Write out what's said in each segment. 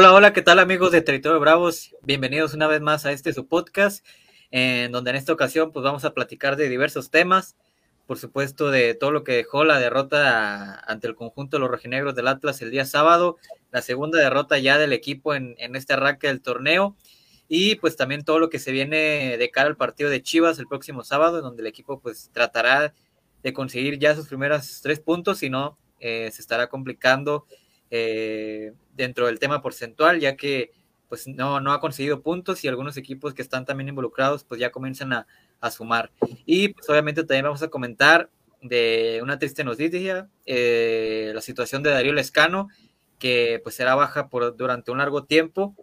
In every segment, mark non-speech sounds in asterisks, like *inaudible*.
Hola, hola, ¿qué tal amigos de Territorio Bravos? Bienvenidos una vez más a este su podcast, en donde en esta ocasión pues vamos a platicar de diversos temas, por supuesto de todo lo que dejó la derrota ante el conjunto de los rojinegros del Atlas el día sábado, la segunda derrota ya del equipo en, este arranque del torneo, y pues también todo lo que se viene de cara al partido de Chivas el próximo sábado, en donde el equipo pues tratará de conseguir ya sus primeros tres puntos, si no eh, se estará complicando eh, dentro del tema porcentual, ya que pues no, no ha conseguido puntos y algunos equipos que están también involucrados pues ya comienzan a, sumar. Y pues obviamente también vamos a comentar de una triste noticia, eh, la situación de Darío Lescano, que pues será baja por, durante un largo tiempo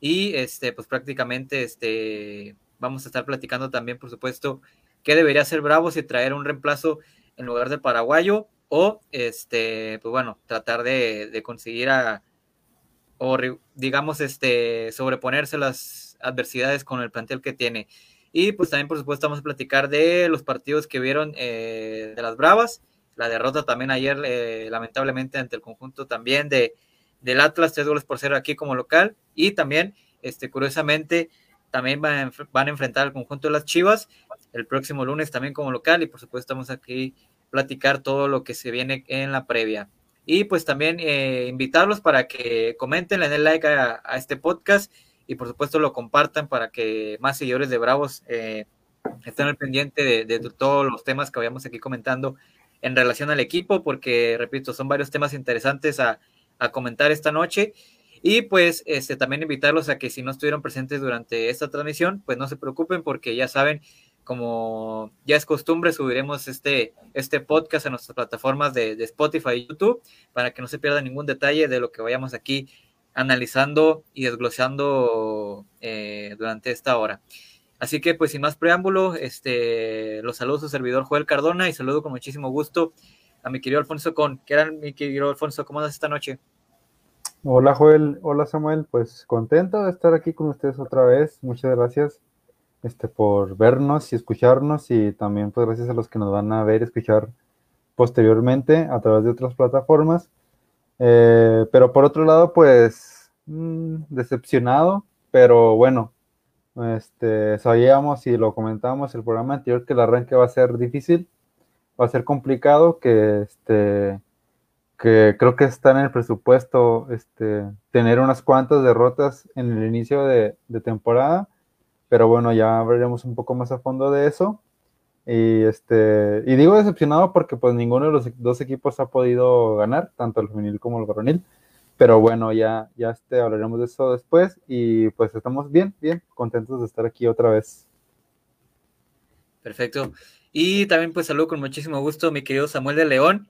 y este pues prácticamente este vamos a estar platicando también por supuesto qué debería hacer Bravo si traer un reemplazo en lugar del paraguayo o este, pues bueno, tratar de, conseguir a, o digamos, este, sobreponerse las adversidades con el plantel que tiene. Y pues también, por supuesto, vamos a platicar de los partidos que vieron eh, de las Bravas, la derrota también ayer, eh, lamentablemente, ante el conjunto también de, del Atlas, tres goles por cero aquí como local, y también, este, curiosamente, también van van a enfrentar al conjunto de las Chivas el próximo lunes también como local, y por supuesto estamos aquí platicar todo lo que se viene en la previa. Y pues también eh, invitarlos para que comenten, le den like a, este podcast y por supuesto lo compartan para que más seguidores de Bravos eh, estén al pendiente de, todos los temas que vayamos aquí comentando en relación al equipo, porque repito, son varios temas interesantes a, a comentar esta noche. Y pues este, también invitarlos a que si no estuvieron presentes durante esta transmisión, pues no se preocupen porque ya saben como ya es costumbre, subiremos este, este podcast a nuestras plataformas de, Spotify y YouTube para que no se pierda ningún detalle de lo que vayamos aquí analizando y desglosando eh, durante esta hora. Así que, pues, sin más preámbulo, este, los saludos a su servidor Joel Cardona y saludo con muchísimo gusto a mi querido Alfonso Con. ¿Qué era mi querido Alfonso? ¿Cómo andas esta noche? Hola Joel, hola Samuel, pues contento de estar aquí con ustedes otra vez. Muchas gracias este, por vernos y escucharnos y también pues gracias a los que nos van a ver y escuchar posteriormente a través de otras plataformas. Eh, pero por otro lado, pues mm, decepcionado, pero bueno, este, sabíamos y lo comentábamos el programa anterior que el arranque va a ser difícil, va a ser complicado, que este que creo que está en el presupuesto este, tener unas cuantas derrotas en el inicio de, de temporada pero bueno, ya veremos un poco más a fondo de eso. Y, este, y digo decepcionado porque pues ninguno de los dos equipos ha podido ganar, tanto el femenil como el varonil. Pero bueno, ya, ya este, hablaremos de eso después y pues estamos bien, bien, contentos de estar aquí otra vez. Perfecto. Y también pues saludo con muchísimo gusto mi querido Samuel de León.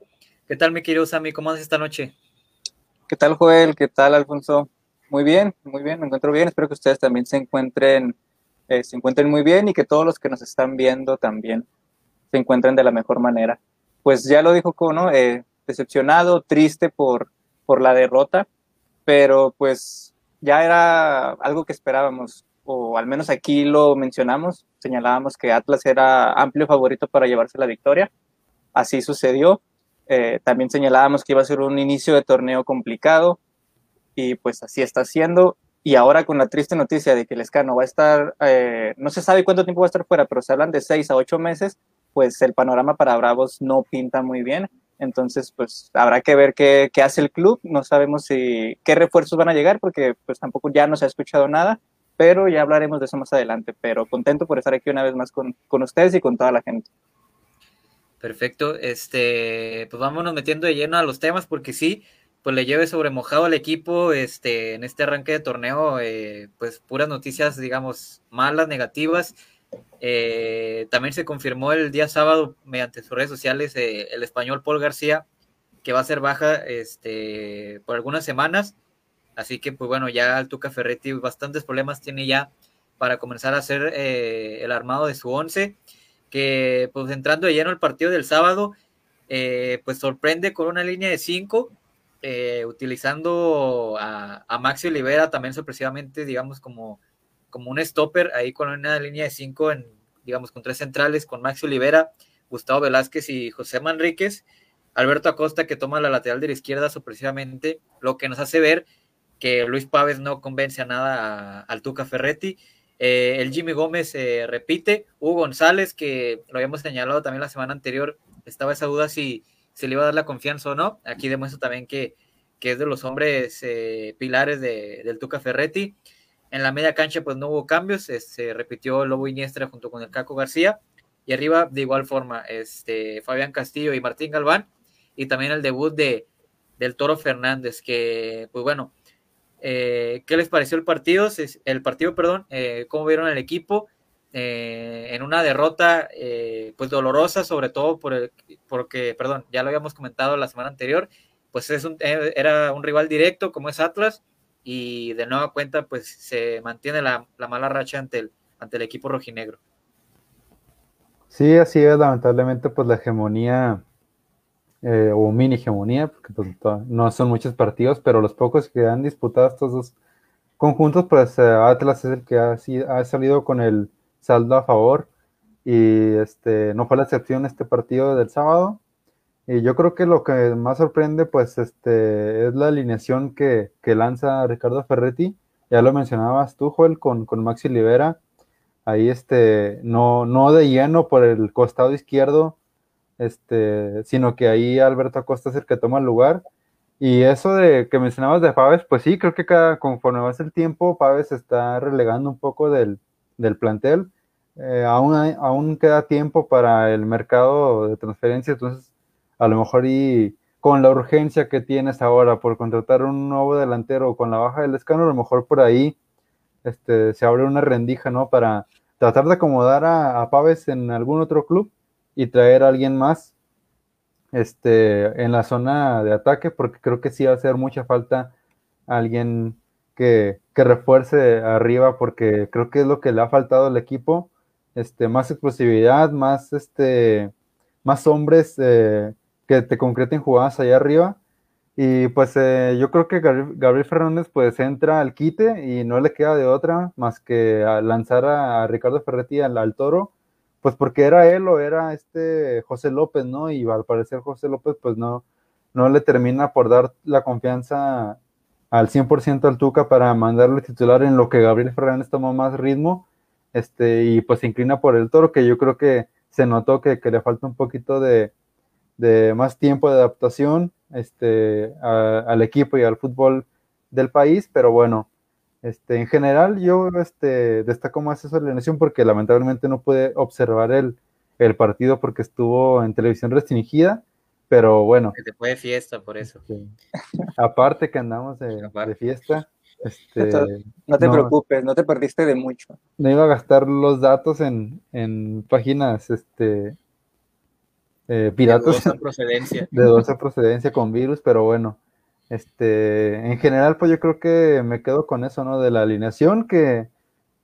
¿Qué tal mi querido Sammy? ¿Cómo andas esta noche? ¿Qué tal Joel? ¿Qué tal Alfonso? Muy bien, muy bien, me encuentro bien. Espero que ustedes también se encuentren eh, se encuentren muy bien y que todos los que nos están viendo también se encuentren de la mejor manera. Pues ya lo dijo Kono, eh, decepcionado, triste por, por la derrota, pero pues ya era algo que esperábamos, o al menos aquí lo mencionamos, señalábamos que Atlas era amplio favorito para llevarse la victoria, así sucedió. Eh, también señalábamos que iba a ser un inicio de torneo complicado y pues así está siendo. Y ahora con la triste noticia de que el Escano va a estar, eh, no se sabe cuánto tiempo va a estar fuera, pero se hablan de seis a ocho meses, pues el panorama para Bravos no pinta muy bien. Entonces, pues habrá que ver qué, qué hace el club. No sabemos si qué refuerzos van a llegar, porque pues tampoco ya no se ha escuchado nada, pero ya hablaremos de eso más adelante. Pero contento por estar aquí una vez más con, con ustedes y con toda la gente. Perfecto. Este, pues vámonos metiendo de lleno a los temas, porque sí, pues le lleve sobre mojado al equipo este, en este arranque de torneo, eh, pues puras noticias, digamos, malas, negativas. Eh, también se confirmó el día sábado mediante sus redes sociales eh, el español Paul García, que va a ser baja este, por algunas semanas. Así que, pues bueno, ya el Tuca Ferretti bastantes problemas tiene ya para comenzar a hacer el armado de su once, que pues entrando de lleno el partido del sábado, pues sorprende con una línea de cinco eh, utilizando a, a, Maxi Olivera también sorpresivamente, digamos, como, como un stopper ahí con una línea de cinco, digamos, con tres centrales, con Maxi Olivera, Gustavo Velázquez y José Manríquez, Alberto Acosta que toma la lateral de la izquierda sorpresivamente, lo que nos hace ver que Luis Pávez no convence a nada al Tuca Ferretti. Eh, el Jimmy Gómez repite, Hugo González, que lo habíamos señalado también la semana anterior, estaba esa duda si se le iba a dar la confianza o no. Aquí demuestra también que, que es de los hombres pilares del Tuca Ferretti. En la media cancha pues no hubo cambios, se repitió Lobo Iniestra junto con el Caco García y arriba de igual forma este, Fabián Castillo y Martín Galván y también el debut de, del Toro Fernández que pues bueno, eh, ¿qué les pareció el partido? El partido, perdón, eh, ¿cómo vieron el equipo? Eh, en una derrota pues dolorosa, sobre todo por porque, perdón, ya lo habíamos comentado la semana anterior, pues es un, era un rival directo como es Atlas y de nueva cuenta pues se mantiene la, mala racha ante el, ante el equipo rojinegro. Sí, así es, lamentablemente pues la hegemonía eh, o mini hegemonía, porque pues, no son muchos partidos, pero los pocos que han disputado estos dos conjuntos, pues eh, Atlas es el que ha, ha salido con el saldo a favor y este no fue la excepción este partido del sábado y yo creo que lo que más sorprende, pues, este, es la alineación que, lanza Ricardo Ferretti. Ya lo mencionabas tú, Joel, con, con Maxi Libera. Ahí, este, no, no de lleno por el costado izquierdo, este, sino que ahí Alberto Acosta es el que toma el lugar. Y eso de que mencionabas de Paves, pues sí, creo que cada, conforme va el tiempo, Paves está relegando un poco del, plantel. Eh, aún, aún queda tiempo para el mercado de transferencia, entonces a lo mejor y con la urgencia que tienes ahora por contratar un nuevo delantero con la baja del escano, a lo mejor por ahí este, se abre una rendija, ¿no? Para tratar de acomodar a, a Paves en algún otro club y traer a alguien más este, en la zona de ataque, porque creo que sí va a hacer mucha falta alguien que, que, refuerce arriba, porque creo que es lo que le ha faltado al equipo, este, más explosividad, más, este, más hombres eh, que te concreten jugadas allá arriba. Y pues eh, yo creo que Gabriel, Fernández pues entra al quite y no le queda de otra más que lanzar a, Ricardo Ferretti al, toro, pues porque era él o era este José López, ¿no? Y al parecer José López pues no, no le termina por dar la confianza al 100% al Tuca para mandarle titular en lo que Gabriel Fernández tomó más ritmo, este, y pues se inclina por el toro, que yo creo que se notó que le falta un poquito de, de más tiempo de adaptación este, al equipo y al fútbol del país, pero bueno, este, en general yo este, destaco más esa alineación porque lamentablemente no pude observar el, el partido porque estuvo en televisión restringida, pero bueno. Que te fue de fiesta por eso. Este, aparte que andamos de, *laughs* fiesta. Este, no te preocupes, no te perdiste de mucho. No iba a gastar los datos en, en páginas este, eh, piratas *laughs* de dudosa procedencia. de procedencia con virus, pero bueno, este, en general, pues yo creo que me quedo con eso, ¿no? De la alineación, que,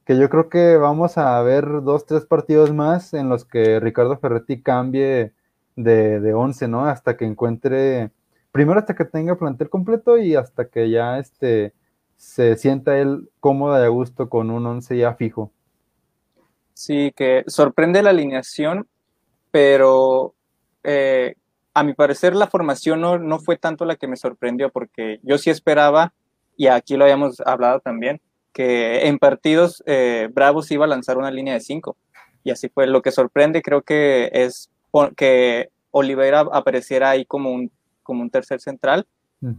que yo creo que vamos a ver dos, tres partidos más en los que Ricardo Ferretti cambie de, de 11, ¿no? Hasta que encuentre, primero hasta que tenga plantel completo y hasta que ya este, se sienta él cómodo y a gusto con un 11 ya fijo. Sí, que sorprende la alineación, pero eh, a mi parecer la formación no, no, fue tanto la que me sorprendió, porque yo sí esperaba, y aquí lo habíamos hablado también, que en partidos eh, Bravos iba a lanzar una línea de cinco. Y así fue. Lo que sorprende creo que es que Oliveira apareciera ahí como un, como un tercer central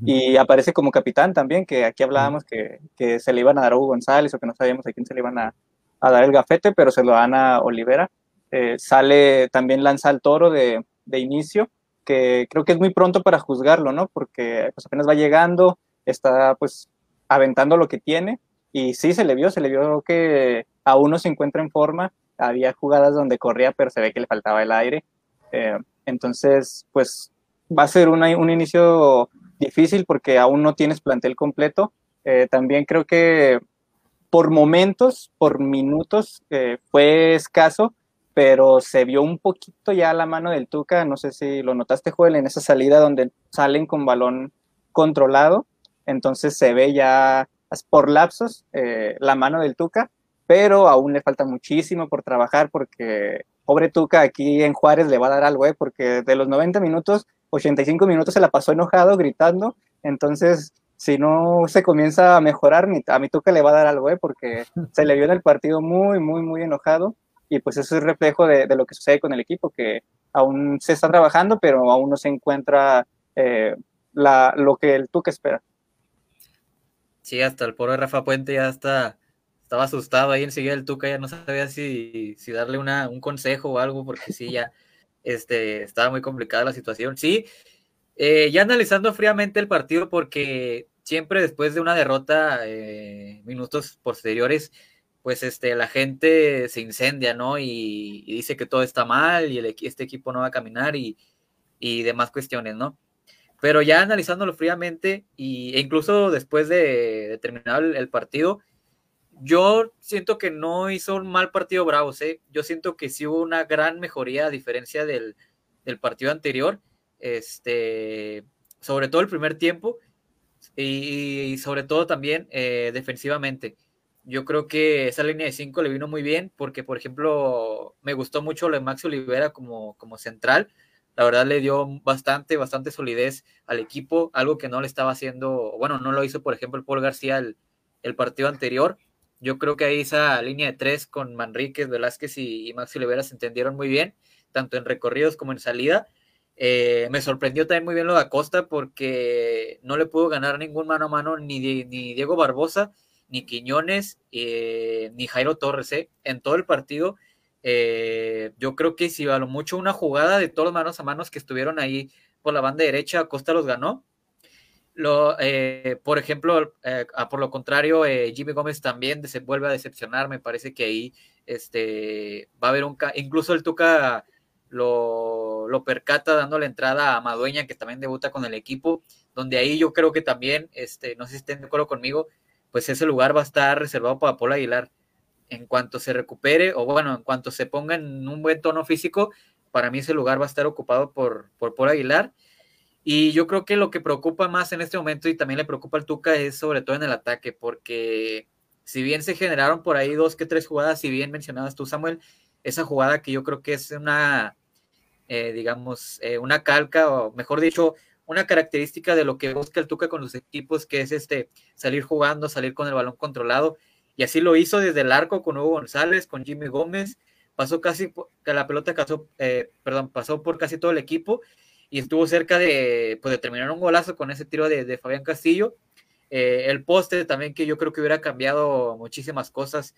y aparece como capitán también, que aquí hablábamos que, que, se le iban a dar a Hugo González o que no sabíamos a quién se le iban a, a dar el gafete, pero se lo dan a Olivera. Eh, sale, también lanza al toro de, de inicio, que creo que es muy pronto para juzgarlo, ¿no? Porque pues, apenas va llegando, está pues aventando lo que tiene y sí se le vio, se le vio que aún no se encuentra en forma, había jugadas donde corría pero se ve que le faltaba el aire, eh, entonces pues va a ser un inicio difícil porque aún no tienes plantel completo, eh, también creo que por momentos, por minutos eh, fue escaso, pero se vio un poquito ya la mano del Tuca, no sé si lo notaste, Joel, en esa salida donde salen con balón controlado, entonces se ve ya por lapsos eh, la mano del Tuca, pero aún le falta muchísimo por trabajar porque pobre Tuca aquí en Juárez le va a dar algo, ¿eh? porque de los 90 minutos, 85 minutos se la pasó enojado, gritando, entonces si no se comienza a mejorar, a mi Tuca le va a dar algo, ¿eh? porque *laughs* se le vio en el partido muy, muy, muy enojado y pues eso es reflejo de, lo que sucede con el equipo, que aún se está trabajando, pero aún no se encuentra eh, la, lo que el Tuca espera. Sí, hasta el pobre Rafa Puente ya está, estaba asustado ahí enseguida el Tuca, ya no sabía si, si darle una, un consejo o algo, porque sí, ya este, estaba muy complicada la situación. Sí, eh, ya analizando fríamente el partido, porque siempre después de una derrota, eh, minutos posteriores, pues este, la gente se incendia, ¿no? Y, dice que todo está mal y el, este equipo no va a caminar y, y demás cuestiones, ¿no? Pero ya analizándolo fríamente y, e incluso después de, terminar el, partido, yo siento que no hizo un mal partido Bravos, ¿eh? Yo siento que sí hubo una gran mejoría a diferencia del, del partido anterior este, sobre todo el primer tiempo y, sobre todo también eh, defensivamente. Yo creo que esa línea de 5 le vino muy bien porque, por ejemplo, me gustó mucho lo de Max Olivera como, como central. La verdad le dio bastante, bastante solidez al equipo, algo que no le estaba haciendo, bueno, no lo hizo, por ejemplo, el Paul García el, el partido anterior. Yo creo que ahí esa línea de tres con Manríquez, Velázquez y, y Max Olivera se entendieron muy bien, tanto en recorridos como en salida eh, me sorprendió también muy bien lo de Acosta porque no le pudo ganar ningún mano a mano ni, ni Diego Barbosa, ni Quiñones, eh, ni Jairo Torres eh, en todo el partido. yo creo que si a lo mucho una jugada de todos los manos a manos que estuvieron ahí por la banda derecha, Acosta los ganó. Lo, por ejemplo, por lo contrario, Jimmy Gómez también se vuelve a decepcionar. Me parece que ahí este, va a haber un. Incluso el Tuca lo, lo percata dando la entrada a Madueña, que también debuta con el equipo, donde ahí yo creo que también, este, no sé si estén de acuerdo conmigo, pues ese lugar va a estar reservado para Paul Aguilar. En cuanto se recupere, o bueno, en cuanto se ponga en un buen tono físico, para mí ese lugar va a estar ocupado por, por Paul Aguilar. Y yo creo que lo que preocupa más en este momento y también le preocupa al Tuca es sobre todo en el ataque, porque si bien se generaron por ahí dos que tres jugadas, si bien mencionabas tú, Samuel, esa jugada que yo creo que es una, eh, digamos, eh, una calca, o mejor dicho, una característica de lo que busca el Tuca con los equipos, que es este salir jugando, salir con el balón controlado. Y así lo hizo desde el arco con Hugo González, con Jimmy Gómez. Pasó casi, la pelota pasó, eh, perdón, pasó por casi todo el equipo y estuvo cerca de, pues, de terminar un golazo con ese tiro de, Fabián Castillo. el poste también que yo creo que hubiera cambiado muchísimas cosas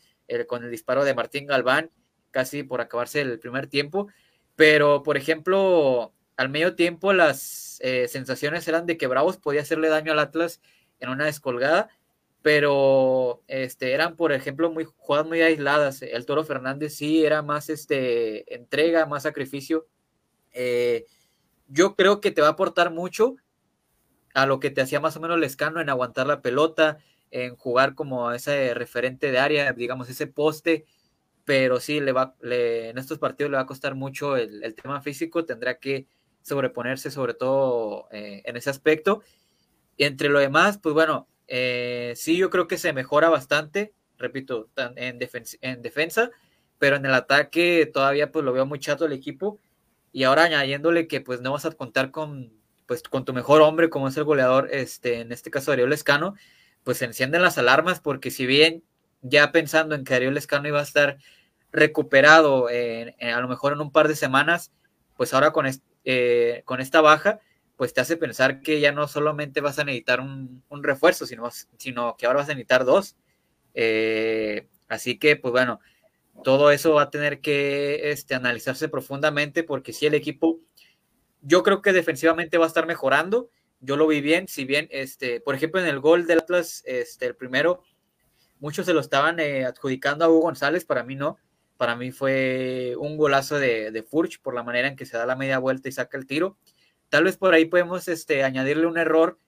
con el disparo de Martín Galván casi por acabarse el primer tiempo, pero por ejemplo, al medio tiempo las eh, sensaciones eran de que Bravos podía hacerle daño al Atlas en una descolgada, pero este, eran, por ejemplo, muy, jugadas muy aisladas. El Toro Fernández sí era más este, entrega, más sacrificio. Eh, yo creo que te va a aportar mucho a lo que te hacía más o menos Lescano en aguantar la pelota, en jugar como ese referente de área, digamos, ese poste pero sí, le va, en estos partidos le va a costar mucho el, tema físico, tendrá que sobreponerse sobre todo eh, en ese aspecto. Y entre lo demás, pues bueno, eh, sí yo creo que se mejora bastante, repito, en, en defensa, pero en el ataque todavía pues lo veo muy chato el equipo. Y ahora añadiéndole que pues no vas a contar con, pues, con tu mejor hombre como es el goleador, este, en este caso Ariel Escano, pues se encienden las alarmas porque si bien ya pensando en que Ariel Escano iba a estar recuperado a lo mejor en un par de semanas, pues ahora con, eh, con esta baja, pues te hace pensar que ya no solamente vas a necesitar un, refuerzo, sino, sino que ahora vas a necesitar dos. Eh, así que, pues bueno, todo eso va a tener que este, analizarse profundamente porque si el equipo, yo creo que defensivamente va a estar mejorando. Yo lo vi bien, si bien, este, por ejemplo, en el gol del Atlas, este, el primero, muchos se lo estaban eh, adjudicando a Hugo González, para mí no. Para mí fue un golazo de, Furch por la manera en que se da la media vuelta y saca el tiro. Tal vez por ahí podemos este, añadirle un error,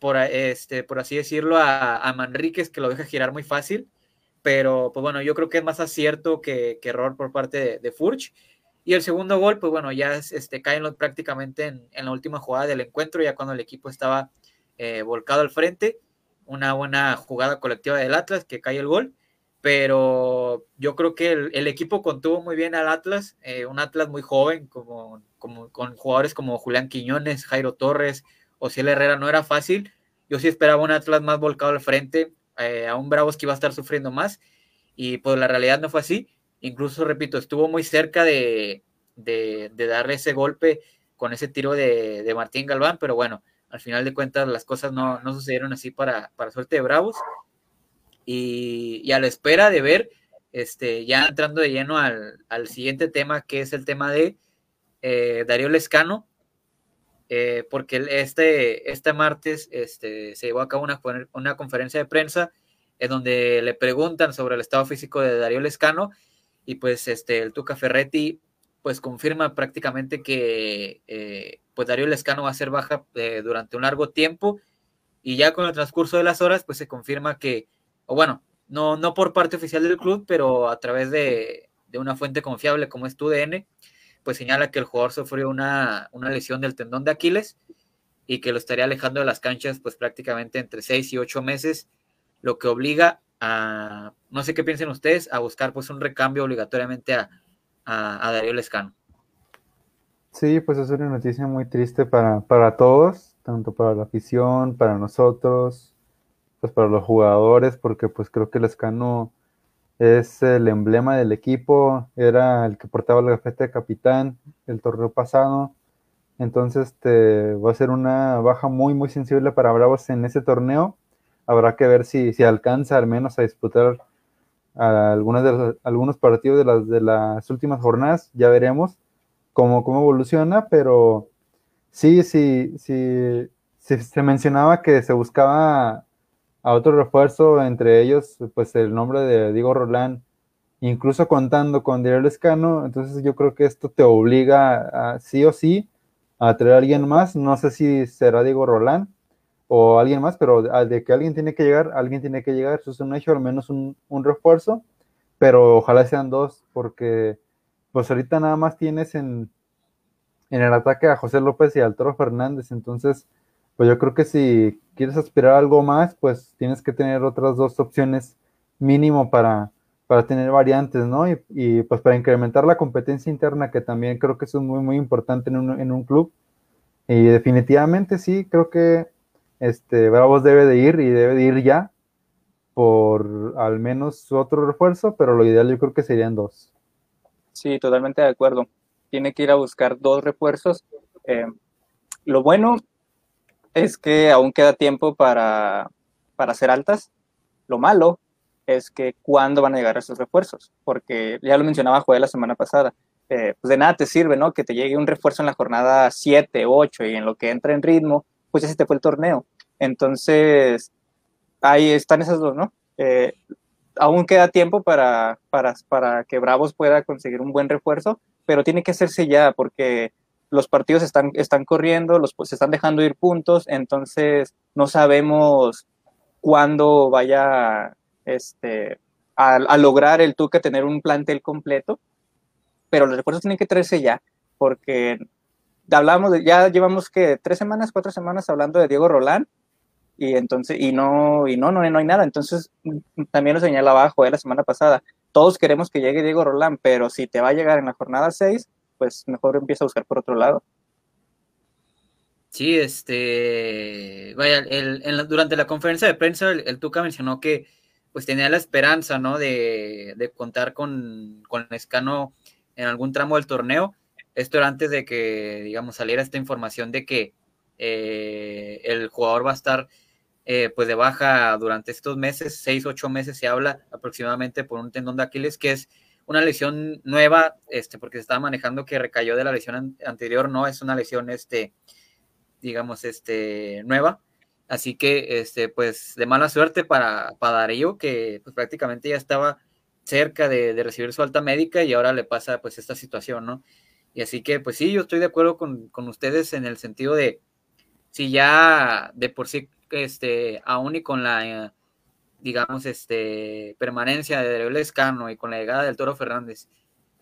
por, este, por así decirlo, a, a Manríquez, que lo deja girar muy fácil. Pero, pues bueno, yo creo que es más acierto que, error por parte de, de, Furch. Y el segundo gol, pues bueno, ya este, caen prácticamente en, la última jugada del encuentro, ya cuando el equipo estaba eh, volcado al frente una buena jugada colectiva del Atlas que cae el gol, pero yo creo que el, equipo contuvo muy bien al Atlas, eh, un Atlas muy joven, como, como, con jugadores como Julián Quiñones, Jairo Torres, Ociel Herrera, no era fácil. yo sí esperaba un Atlas más volcado al frente, eh, a un Bravos que iba a estar sufriendo más, y pues la realidad no fue así. Incluso, repito, estuvo muy cerca de, de, darle ese golpe con ese tiro de, de, Martín Galván, pero bueno, al final de cuentas las cosas no, no sucedieron así para, para suerte de Bravos. Y, a la espera de ver, este, ya entrando de lleno al, al siguiente tema, que es el tema de eh, Darío Lescano, eh, porque este, este martes este, se llevó a cabo una, una conferencia de prensa en donde le preguntan sobre el estado físico de Darío Lescano y pues este, el Tuca Ferretti pues confirma prácticamente que eh, pues Darío Lescano va a ser baja durante un largo tiempo y ya con el transcurso de las horas pues se confirma que, o bueno, no, no por parte oficial del club, pero a través de, de una fuente confiable como es TUDN, pues señala que el jugador sufrió una, una, lesión del tendón de Aquiles y que lo estaría alejando de las canchas pues prácticamente entre seis y ocho meses, lo que obliga a, no sé qué piensen ustedes, a buscar pues un recambio obligatoriamente a, a, a Darío Lescano. Sí, pues es una noticia muy triste para, para todos, tanto para la afición, para nosotros, pues para los jugadores, porque pues creo que Lescano es el emblema del equipo, era el que portaba el gafete de capitán el torneo pasado. Entonces este, va a ser una baja muy, muy sensible para Bravos en ese torneo. Habrá que ver si, si alcanza al menos a disputar algunos, de algunos partidos de las, de las últimas jornadas. Ya veremos cómo, cómo evoluciona, pero sí, sí, sí, se mencionaba que se buscaba a otro refuerzo, entre ellos, pues el nombre de Diego Rolán, incluso contando con Diego Lescano, entonces yo creo que esto te obliga a, sí o sí a traer a alguien más, no sé si será Diego Rolán o alguien más, pero de que alguien tiene que llegar, alguien tiene que llegar, eso es un hecho, al menos un, un refuerzo, pero ojalá sean dos, porque pues ahorita nada más tienes en, en el ataque a José López y al Toro Fernández, entonces pues yo creo que si quieres aspirar algo más, pues tienes que tener otras dos opciones mínimo para, para tener variantes, ¿no? Y, pues para incrementar la competencia interna, que también creo que es muy, muy importante en un, en un club. Y definitivamente sí, creo que este, Bravos debe de ir y debe de ir ya por al menos otro refuerzo, pero lo ideal yo creo que serían dos. Sí, totalmente de acuerdo. Tiene que ir a buscar dos refuerzos. Eh, lo bueno es que aún queda tiempo para, para hacer altas. Lo malo es que cuándo van a llegar esos refuerzos, porque ya lo mencionaba Joel la semana pasada, eh, pues de nada te sirve, ¿no? Que te llegue un refuerzo en la jornada 7, 8 y en lo que entra en ritmo, pues ya se te fue el torneo. Entonces, ahí están esas dos, ¿no? Eh, aún queda tiempo para, para, para que Bravos pueda conseguir un buen refuerzo, pero tiene que hacerse ya, porque los partidos están, están corriendo, los, se están dejando ir puntos, entonces no sabemos cuándo vaya este, a, lograr el Tuca tener un plantel completo, pero los refuerzos tienen que traerse ya, porque hablamos ya llevamos que tres semanas, cuatro semanas hablando de Diego Rolán, y entonces, y no, y no, no, no hay nada. Entonces, también lo señalaba abajo la semana pasada, todos queremos que llegue Diego Rolán, pero si te va a llegar en la jornada 6, pues mejor empieza a buscar por otro lado. Sí, este, vaya, el, durante la conferencia de prensa el, Tuca mencionó que pues tenía la esperanza, ¿no? De, de contar con, con Escano en algún tramo del torneo. Esto era antes de que, digamos, saliera esta información de que eh, el jugador va a estar eh, pues de baja durante estos meses, seis, ocho meses se habla aproximadamente por un tendón de Aquiles, que es una lesión nueva, este, porque se estaba manejando que recayó de la lesión anterior, no es una lesión, este, digamos, este, nueva. Así que, este, pues, de mala suerte para, para Darío, que pues, prácticamente ya estaba cerca de, de, recibir su alta médica y ahora le pasa, pues, esta situación, ¿no? Y así que, pues sí, yo estoy de acuerdo con, con ustedes en el sentido de, si ya de por sí, este, aún y con la digamos, este, permanencia de Lescano y con la llegada del Toro Fernández,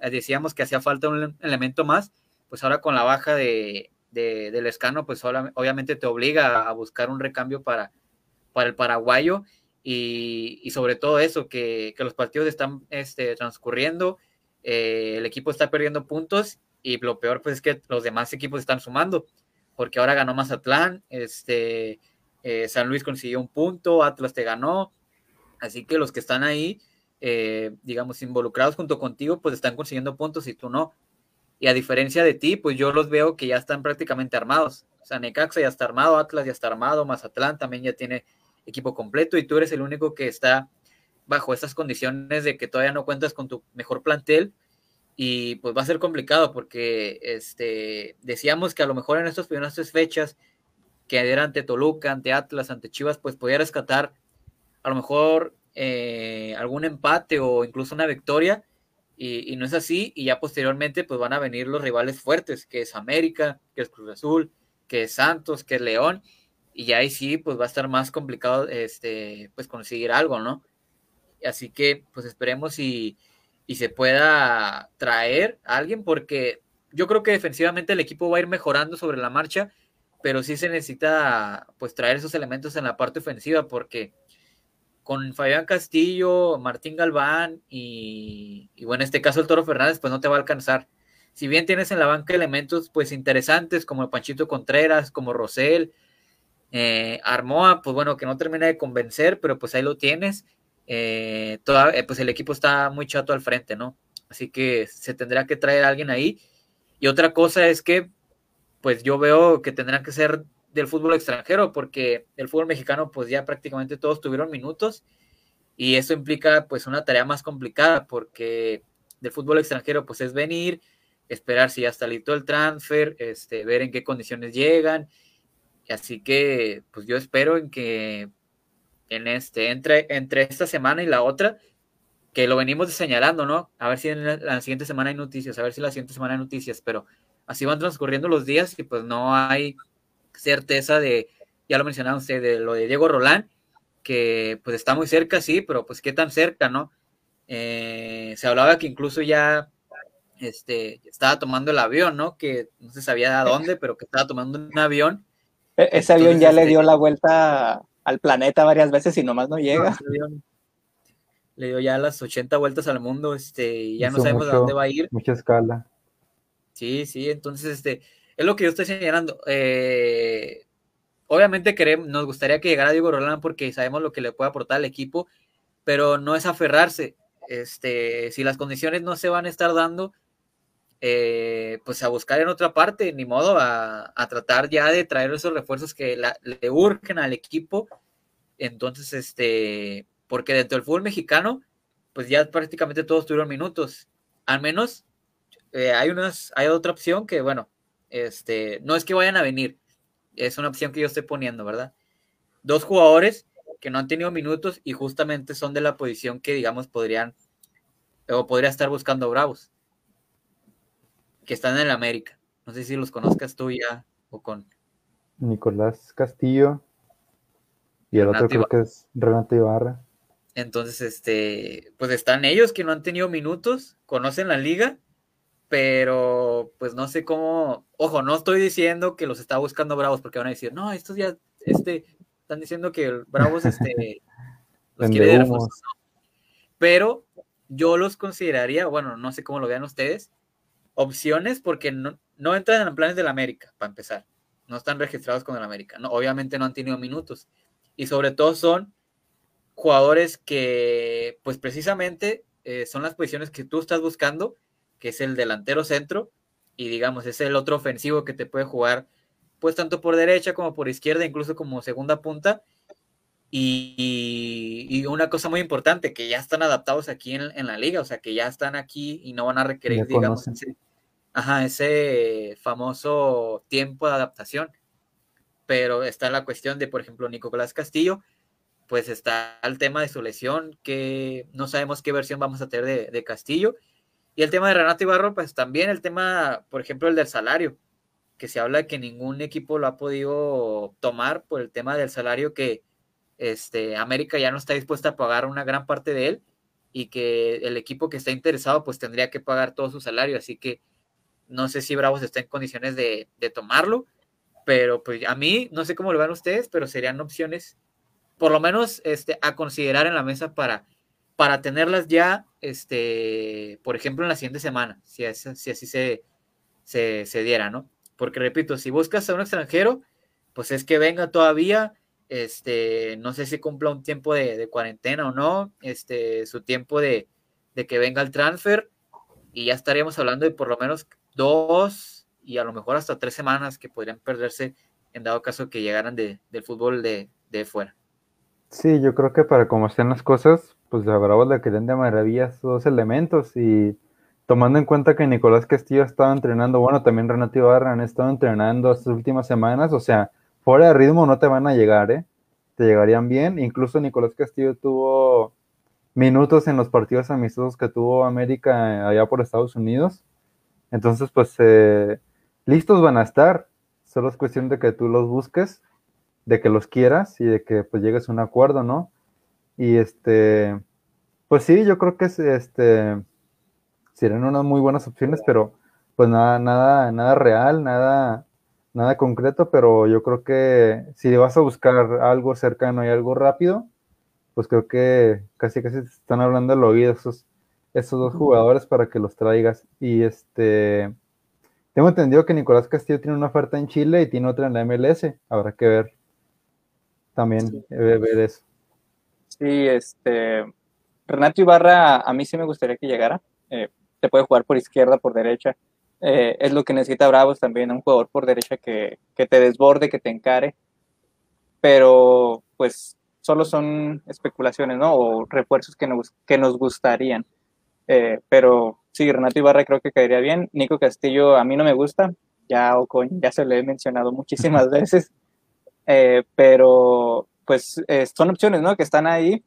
eh, decíamos que hacía falta un elemento más, pues ahora con la baja de, de, de Lescano, pues obviamente te obliga a buscar un recambio para, para el paraguayo y, y sobre todo eso, que, que, los partidos están este, transcurriendo, eh, el equipo está perdiendo puntos y lo peor pues es que los demás equipos están sumando, porque ahora ganó Mazatlán, este, eh, San Luis consiguió un punto, Atlas te ganó, así que los que están ahí, eh, digamos, involucrados junto contigo, pues están consiguiendo puntos y tú no. Y a diferencia de ti, pues yo los veo que ya están prácticamente armados. O sea, Necaxa ya está armado, Atlas ya está armado, Mazatlán también ya tiene equipo completo y tú eres el único que está bajo estas condiciones de que todavía no cuentas con tu mejor plantel y pues va a ser complicado porque este, decíamos que a lo mejor en estas primeras tres fechas que era ante Toluca, ante Atlas, ante Chivas, pues podía rescatar a lo mejor eh, algún empate o incluso una victoria, y, no es así, y ya posteriormente pues van a venir los rivales fuertes, que es América, que es Cruz Azul, que es Santos, que es León, y ahí sí pues va a estar más complicado este, pues conseguir algo, ¿no? Así que pues esperemos y, y se pueda traer a alguien, porque yo creo que defensivamente el equipo va a ir mejorando sobre la marcha, pero sí se necesita pues traer esos elementos en la parte ofensiva porque con Fabián Castillo, Martín Galván y, bueno, en este caso el Toro Fernández pues no te va a alcanzar. Si bien tienes en la banca elementos pues interesantes como el Panchito Contreras, como Rosel, eh, Armoa, pues bueno, que no termina de convencer, pero pues ahí lo tienes. Eh, eh, pues el equipo está muy chato al frente, ¿no? Así que se tendrá que traer a alguien ahí. Y otra cosa es que pues yo veo que tendrán que ser del fútbol extranjero, porque el fútbol mexicano, pues ya prácticamente todos tuvieron minutos, y eso implica pues una tarea más complicada, porque del fútbol extranjero, pues es venir, esperar si ya está listo el transfer, este, ver en qué condiciones llegan, así que pues yo espero en que en este, entre, entre esta semana y la otra, que lo venimos señalando, ¿no? A ver si en la siguiente semana hay noticias, a ver si la siguiente semana hay noticias, pero así van transcurriendo los días y pues no hay certeza de, ya lo mencionaba usted, de lo de Diego Rolán, que pues está muy cerca, sí, pero pues qué tan cerca, ¿no? Eh, se hablaba que incluso ya este, estaba tomando el avión, ¿no? Que no se sabía a dónde, pero que estaba tomando un avión. E-, ese avión ya le este dio la vuelta al planeta varias veces y nomás no llega. Le dio ya las 80 vueltas al mundo, este, y ya no sabemos a dónde va a ir. Mucha escala. Sí, sí, entonces este, es lo que yo estoy señalando. Eh, obviamente queremos, nos gustaría que llegara Diego Rolán porque sabemos lo que le puede aportar al equipo, pero no es aferrarse. Este, si las condiciones no se van a estar dando, eh, pues a buscar en otra parte, ni modo, a, tratar ya de traer esos refuerzos que le urgen al equipo. Entonces, este, porque dentro del fútbol mexicano, pues ya prácticamente todos tuvieron minutos. Al menos eh, hay, unas, hay otra opción que, bueno, este, no es que vayan a venir, es una opción que yo estoy poniendo, ¿verdad? Dos jugadores que no han tenido minutos y justamente son de la posición que, digamos, podrían o podría estar buscando Bravos, que están en el América. No sé si los conozcas tú ya o con. Nicolás Castillo y el otro creo que es Renato Ibarra. Entonces, este, pues están ellos que no han tenido minutos, conocen la liga pero pues no sé cómo, ojo, no estoy diciendo que los está buscando Bravos porque van a decir, no, estos ya, este, están diciendo que Bravos, este, *laughs* los quiere de Pero yo los consideraría, bueno, no sé cómo lo vean ustedes, opciones porque no, no entran en planes del América, para empezar. No están registrados con el América. No, obviamente no han tenido minutos. Y sobre todo son jugadores que, pues precisamente, eh, son las posiciones que tú estás buscando que es el delantero centro, y digamos, es el otro ofensivo que te puede jugar, pues tanto por derecha como por izquierda, incluso como segunda punta. Y, una cosa muy importante, que ya están adaptados aquí en, la liga, o sea, que ya están aquí y no van a requerir, digamos, ese, ajá, ese famoso tiempo de adaptación. Pero está la cuestión de, por ejemplo, Nicolás Castillo, pues está el tema de su lesión, que no sabemos qué versión vamos a tener de Castillo y el tema de Renato Ibarro, pues también el tema, por ejemplo, el del salario, que se habla que ningún equipo lo ha podido tomar por el tema del salario que este, América ya no está dispuesta a pagar una gran parte de él y que el equipo que está interesado pues tendría que pagar todo su salario, así que no sé si Bravos está en condiciones de, de tomarlo, pero pues a mí, no sé cómo lo van ustedes, pero serían opciones por lo menos este, a considerar en la mesa para para tenerlas ya, este, por ejemplo, en la siguiente semana, si, si así se, se, diera, ¿no? Porque repito, si buscas a un extranjero, pues es que venga todavía, Este, no sé si cumpla un tiempo de, cuarentena o no, este, su tiempo de, de, que venga el transfer, y ya estaríamos hablando de por lo menos dos y a lo mejor hasta tres semanas que podrían perderse en dado caso que llegaran de, del fútbol de, de fuera. Sí, yo creo que para cómo estén las cosas, pues a Bravos le querían de maravilla esos dos elementos y tomando en cuenta que Nicolás Castillo estaba entrenando, bueno, también Renato Ibarra han estado entrenando estas últimas semanas, o sea, fuera de ritmo no te van a llegar, ¿eh? Te llegarían bien, incluso Nicolás Castillo tuvo minutos en los partidos amistosos que tuvo América allá por Estados Unidos, entonces pues eh, listos van a estar, solo es cuestión de que tú los busques de que los quieras y de que pues llegues a un acuerdo, ¿no? Y este, pues sí, yo creo que este, serían unas muy buenas opciones, pero pues nada, nada, nada real, nada, nada concreto, pero yo creo que si vas a buscar algo cercano y algo rápido, pues creo que casi casi te están hablando al oído esos, esos dos jugadores para que los traigas. Y este, tengo entendido que Nicolás Castillo tiene una oferta en Chile y tiene otra en la MLS, habrá que ver también ver eso. Sí, este, Renato Ibarra a mí sí me gustaría que llegara. Eh, te puede jugar por izquierda, por derecha. Eh, es lo que necesita Bravos también, un jugador por derecha que, que, te desborde, que te encare. Pero pues solo son especulaciones, ¿no? O refuerzos que nos, que nos gustarían. Eh, pero sí, Renato Ibarra creo que caería bien. Nico Castillo a mí no me gusta. Ya, ya se lo he mencionado muchísimas *laughs* veces. Eh, pero pues eh, son opciones, ¿no? Que están ahí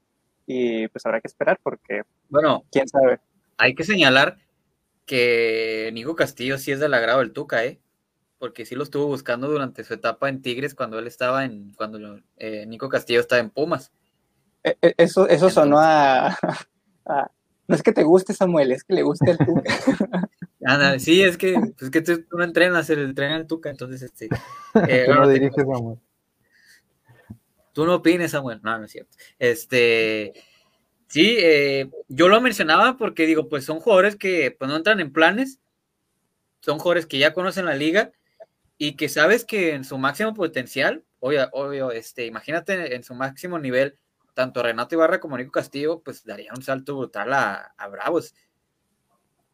y pues habrá que esperar porque, bueno, quién sabe. Hay que señalar que Nico Castillo sí es del agrado del Tuca, ¿eh? Porque sí lo estuvo buscando durante su etapa en Tigres cuando él estaba en, cuando eh, Nico Castillo estaba en Pumas. Eso, eso sonó *laughs* a, no es que te guste Samuel, es que le guste el Tuca. *laughs* sí, es que, pues, que tú, no entrenas, el entrena el Tuca, entonces este. *laughs* tú no diriges, Samuel. Tú no opines, Samuel. No, no es cierto. Este, sí, eh, yo lo mencionaba porque digo, pues son jugadores que pues, no entran en planes, son jugadores que ya conocen la liga y que sabes que en su máximo potencial, obvio, obvio este, imagínate en su máximo nivel, tanto Renato Ibarra como Nico Castillo, pues daría un salto brutal a, a Bravos.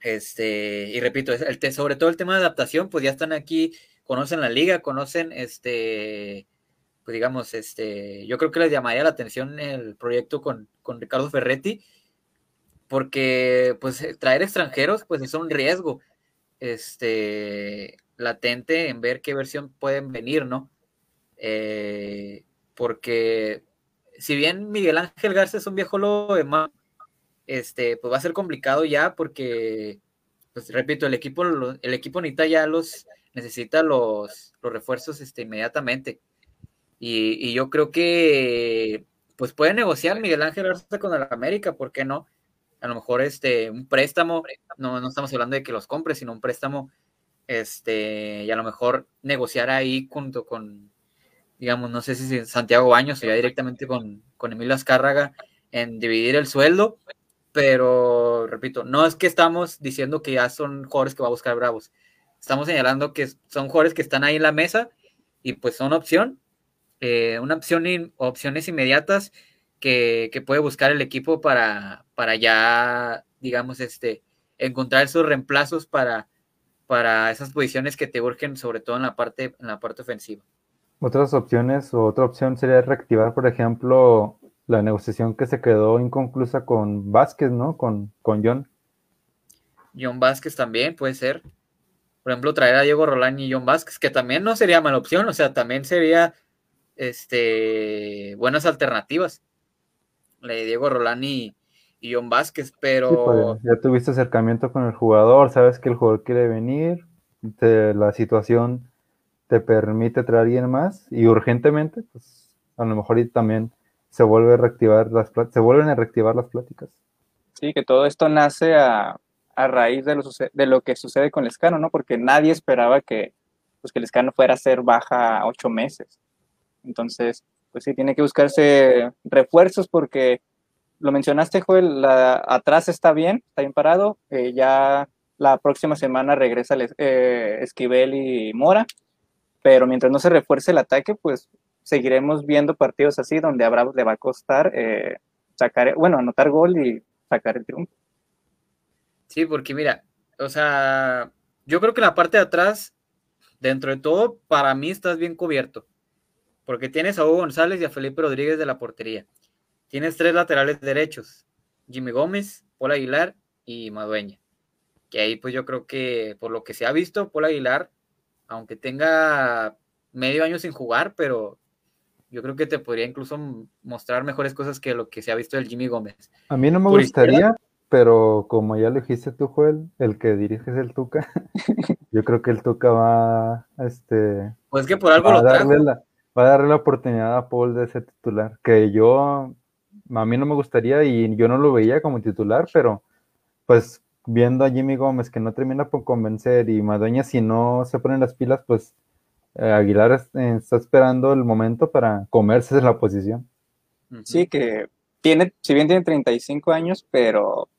Este, y repito, el, sobre todo el tema de adaptación, pues ya están aquí, conocen la liga, conocen este pues, digamos, este, yo creo que les llamaría la atención el proyecto con, Ricardo Ferretti, porque pues traer extranjeros pues es un riesgo este, latente en ver qué versión pueden venir, ¿no? Eh, porque si bien Miguel Ángel Garza es un viejo lobo de este, pues va a ser complicado ya porque, pues repito, el equipo, el equipo necesita ya los, necesita los, los refuerzos este, inmediatamente. Y, yo creo que pues puede negociar Miguel Ángel Arza con el América, ¿por qué no? A lo mejor este un préstamo, no, no estamos hablando de que los compre, sino un préstamo, este, y a lo mejor negociar ahí junto con, digamos, no sé si Santiago Baños o ya directamente con, con Emilio Azcárraga en dividir el sueldo, pero repito, no es que estamos diciendo que ya son jugadores que va a buscar Bravos, estamos señalando que son jugadores que están ahí en la mesa y pues son opción eh, una opción opciones inmediatas que, puede buscar el equipo para, para ya, digamos, este, encontrar esos reemplazos para, para esas posiciones que te urgen, sobre todo en la parte, en la parte ofensiva. Otras opciones, o otra opción sería reactivar, por ejemplo, la negociación que se quedó inconclusa con Vázquez, ¿no? Con, con John. John Vázquez también puede ser. Por ejemplo, traer a Diego Rolán y John Vázquez, que también no sería mala opción, o sea, también sería este, buenas alternativas. La de Diego Rolani y, John Vázquez, pero... Pues, ya tuviste acercamiento con el jugador, sabes que el jugador quiere venir, la situación te permite traer a alguien más y urgentemente, pues a lo mejor también se vuelve a reactivar las se vuelven a reactivar las pláticas. Sí, que todo esto nace a, raíz de lo, de lo que sucede con Lescano, ¿no? Porque nadie esperaba que, pues, que Lescano fuera a ser baja ocho meses. Entonces, pues sí, tiene que buscarse refuerzos porque lo mencionaste, Joel, la, atrás está bien, está bien parado. Eh, ya la próxima semana regresa eh, Esquivel y Mora, pero mientras no se refuerce el ataque, pues seguiremos viendo partidos así donde a le va a costar eh, sacar, bueno, anotar gol y sacar el triunfo. Sí, porque mira, o sea, yo creo que la parte de atrás, dentro de todo, para mí estás bien cubierto. Porque tienes a Hugo González y a Felipe Rodríguez de la portería. Tienes tres laterales derechos, Jimmy Gómez, Paul Aguilar y Madueña. Que ahí pues yo creo que por lo que se ha visto, Paul Aguilar, aunque tenga medio año sin jugar, pero yo creo que te podría incluso mostrar mejores cosas que lo que se ha visto del Jimmy Gómez. A mí no me gustaría, pero como ya lo dijiste tú, Joel, el que diriges el Tuca, *laughs* yo creo que el Tuca va, este... Pues que por algo lo la, va a darle la oportunidad a Paul de ser titular, que yo a mí no me gustaría y yo no lo veía como titular, pero pues viendo a Jimmy Gómez que no termina por convencer y Madueña si no se ponen las pilas, pues eh, Aguilar eh, está esperando el momento para comerse la posición. Sí, que tiene, si bien tiene 35 años, pero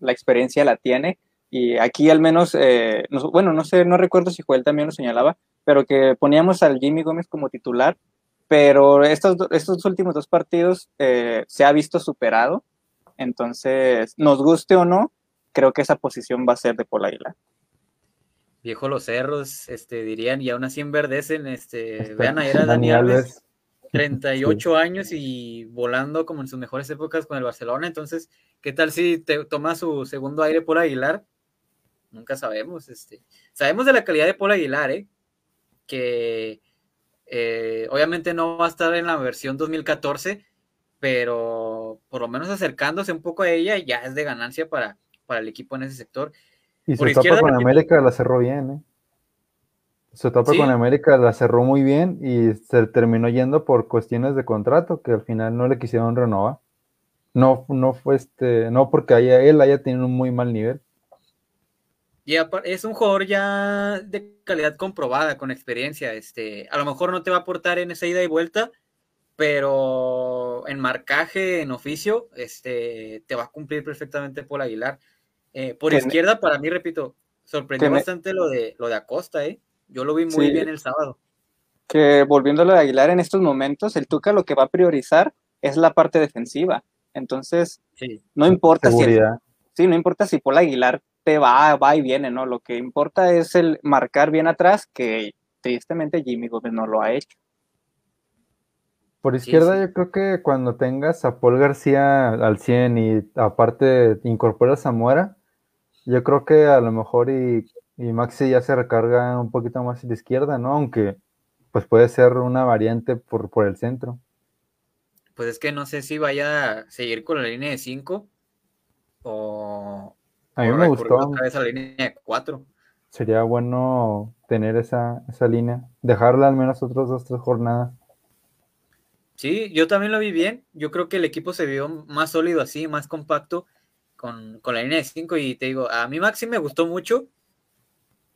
la experiencia la tiene. Y aquí al menos, eh, bueno, no sé, no recuerdo si Joel también lo señalaba, pero que poníamos al Jimmy Gómez como titular pero estos, estos últimos dos partidos eh, se ha visto superado. Entonces, nos guste o no, creo que esa posición va a ser de Paul Aguilar. Viejo los cerros, este, dirían, y aún así enverdecen, este, este vean a Dani Alves, 38 años y volando como en sus mejores épocas con el Barcelona, entonces, ¿qué tal si te toma su segundo aire Paul Aguilar? Nunca sabemos, este, sabemos de la calidad de Paul Aguilar, ¿eh? Que eh, obviamente no va a estar en la versión 2014, pero por lo menos acercándose un poco a ella ya es de ganancia para, para el equipo en ese sector. Y su etapa con América la cerró bien, ¿eh? Su etapa con América la cerró muy bien y se terminó yendo por cuestiones de contrato que al final no le quisieron renovar. No, no fue este, no porque haya, él haya tenido un muy mal nivel, y es un jugador ya de calidad comprobada, con experiencia. Este, a lo mejor no te va a aportar en esa ida y vuelta, pero en marcaje, en oficio, este, te va a cumplir perfectamente Paul Aguilar. Eh, por izquierda, para mí, repito, sorprendió bastante lo de, lo de Acosta, ¿eh? Yo lo vi muy bien el sábado. Que volviendo a lo de Aguilar en estos momentos, el Tuca lo que va a priorizar es la parte defensiva. Entonces, no importa si sí, no importa si Paul Aguilar va, va y viene, ¿no? Lo que importa es el marcar bien atrás, que tristemente Jimmy Gómez no lo ha hecho. Por izquierda yo creo que cuando tengas a Paul García al 100 y aparte incorporas a Zamora, yo creo que a lo mejor y, y, Maxi ya se recarga un poquito más a la izquierda, ¿no? Aunque pues puede ser una variante por, por el centro. Pues es que no sé si vaya a seguir con la línea de 5 o, a mí me gustó. Esa línea de cuatro. Sería bueno tener esa, esa línea, dejarla al menos otras dos, tres jornadas. Sí, yo también lo vi bien. Yo creo que el equipo se vio más sólido así, más compacto con, la línea de cinco. Y te digo, a mí Maxi me gustó mucho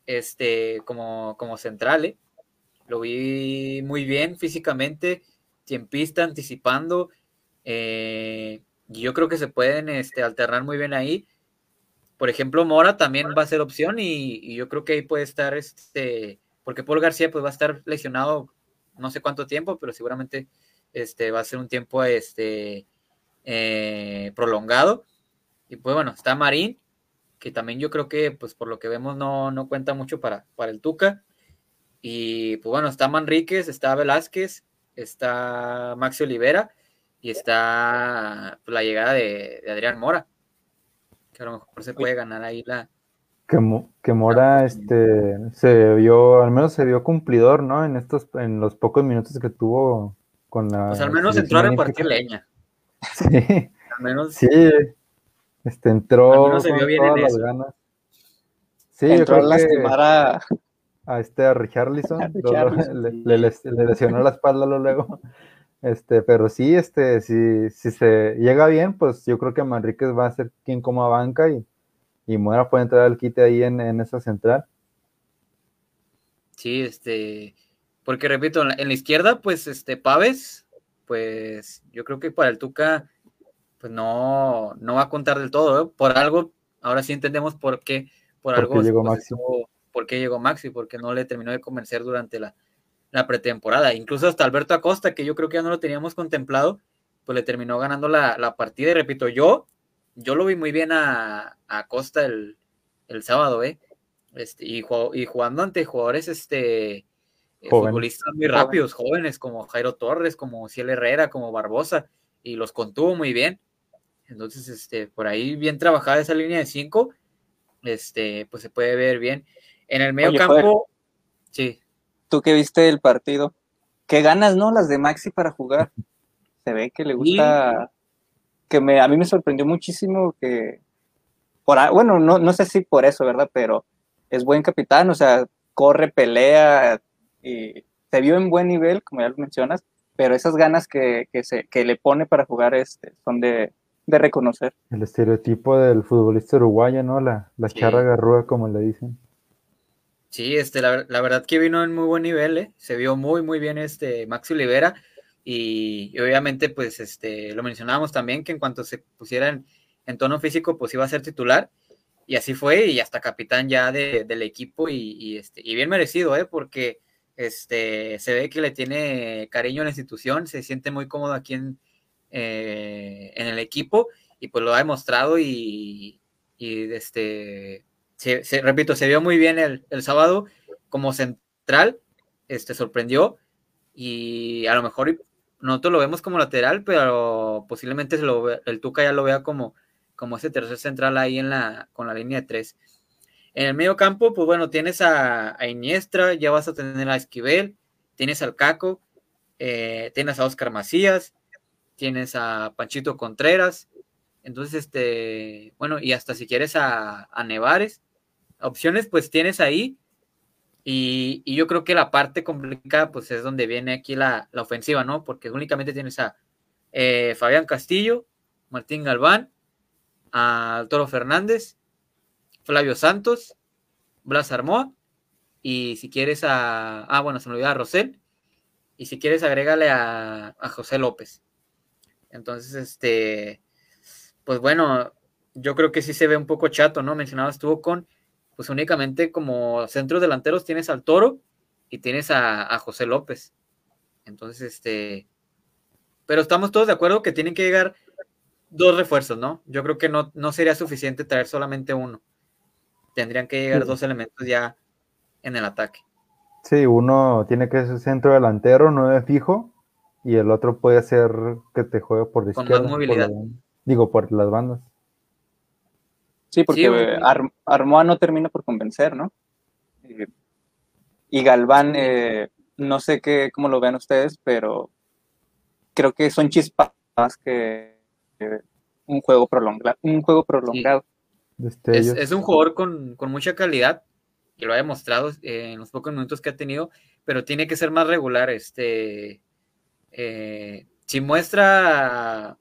este, como, como central. ¿eh? Lo vi muy bien físicamente, tiempista, anticipando. Eh, yo creo que se pueden este, alternar muy bien ahí por ejemplo, Mora también va a ser opción y, yo creo que ahí puede estar, este, porque Paul García pues va a estar lesionado no sé cuánto tiempo, pero seguramente este, va a ser un tiempo este, eh, prolongado. Y pues bueno, está Marín, que también yo creo que pues por lo que vemos no, no cuenta mucho para, para el Tuca. Y pues bueno, está Manríquez, está Velázquez, está Maxi Olivera y está pues, la llegada de Adrián Mora que a lo mejor se puede ganar ahí la... Que, que Mora este, se vio, al menos se vio cumplidor, ¿no? En estos, en los pocos minutos que tuvo con la... Pues al menos entró a repartir leña. *laughs* Sí. Al menos... Sí. Este, entró todas las ganas. Sí, entró yo creo a... a este a Richarlison, *laughs* le, le, lesionó la espalda luego. Este, pero sí, este, si, si se llega bien, pues yo creo que Manríquez va a ser quien coma banca y, y Muera puede entrar al quite ahí en, esa central. Sí, este, porque repito, en la, izquierda, pues este, Paves, pues yo creo que para el Tuca, pues no, no va a contar del todo, ¿eh? por algo, ahora sí entendemos por qué, por, algo llegó Maxi. por qué llegó Maxi, porque no le terminó de convencer durante la, la pretemporada. Incluso hasta Alberto Acosta, que yo creo que ya no lo teníamos contemplado, pues le terminó ganando la, partida. Y repito, yo, yo lo vi muy bien a, Acosta el, sábado, ¿eh? Este, y, y jugando ante jugadores este, eh, futbolistas muy rápidos, jóvenes, como Jairo Torres, como Ciel Herrera, como Barbosa, y los contuvo muy bien. Entonces, este, por ahí bien trabajada esa línea de cinco, este, pues se puede ver bien. En el medio campo, sí. Tú que viste el partido, qué ganas, ¿no? Las de Maxi para jugar. Se ve que le gusta, que me, a mí me sorprendió muchísimo que, por, bueno, no, no sé si por eso, ¿verdad? Pero es buen capitán, o sea, corre, pelea, y se vio en buen nivel, como ya lo mencionas, pero esas ganas que, que, se, que le pone para jugar este, son de, de reconocer. El estereotipo del futbolista uruguayo, ¿no? La, la charra garrúa, como le dicen. Sí, este, la, verdad que vino en muy buen nivel, ¿eh? se vio muy, muy bien este Maxi Olivera y, obviamente pues este, lo mencionábamos también que en cuanto se pusiera en, tono físico pues iba a ser titular y así fue y hasta capitán ya del equipo y, este, y bien merecido, ¿eh? porque este, se ve que le tiene cariño a la institución, se siente muy cómodo aquí en, eh, en el equipo y pues lo ha demostrado y, este, se, repito, se vio muy bien el, sábado como central, este, sorprendió y a lo mejor nosotros lo vemos como lateral, pero posiblemente se lo, el Tuca ya lo vea como, como ese tercer central ahí en la, con la línea de tres. En el medio campo, pues bueno, tienes a, a Iniestra, ya vas a tener a Esquivel, tienes al Caco, eh, tienes a Oscar Macías, tienes a Panchito Contreras, entonces, este, bueno, y hasta si quieres a, Nevares, opciones pues tienes ahí, y, yo creo que la parte complicada pues es donde viene aquí la, ofensiva, ¿no? Porque únicamente tienes a eh, Fabián Castillo, Martín Galván, a Toro Fernández, Flavio Santos, Blas Armoa, y si quieres a, ah, bueno, se me olvidó a Rosel, y si quieres agrégale a José López. Entonces, este, pues bueno, yo creo que sí se ve un poco chato, ¿no? Mencionaba, estuvo con, pues únicamente como centros delanteros tienes al Toro y tienes a, José López. Entonces, este, pero estamos todos de acuerdo que tienen que llegar dos refuerzos, ¿no? Yo creo que no, no sería suficiente traer solamente uno. Tendrían que llegar dos elementos ya en el ataque. Sí, uno tiene que ser centro delantero, no es fijo, y el otro puede ser que te juegue por la izquierda. movilidad. digo, por las bandas. Sí, porque Armoa no termina por convencer, ¿no? y Galván, eh, no sé qué, cómo lo vean ustedes, pero creo que son chispas que, un juego prolongado. Un juego prolongado. Es, un jugador con, mucha calidad, y lo ha demostrado en los pocos minutos que ha tenido, pero tiene que ser más regular. Este, eh, si muestra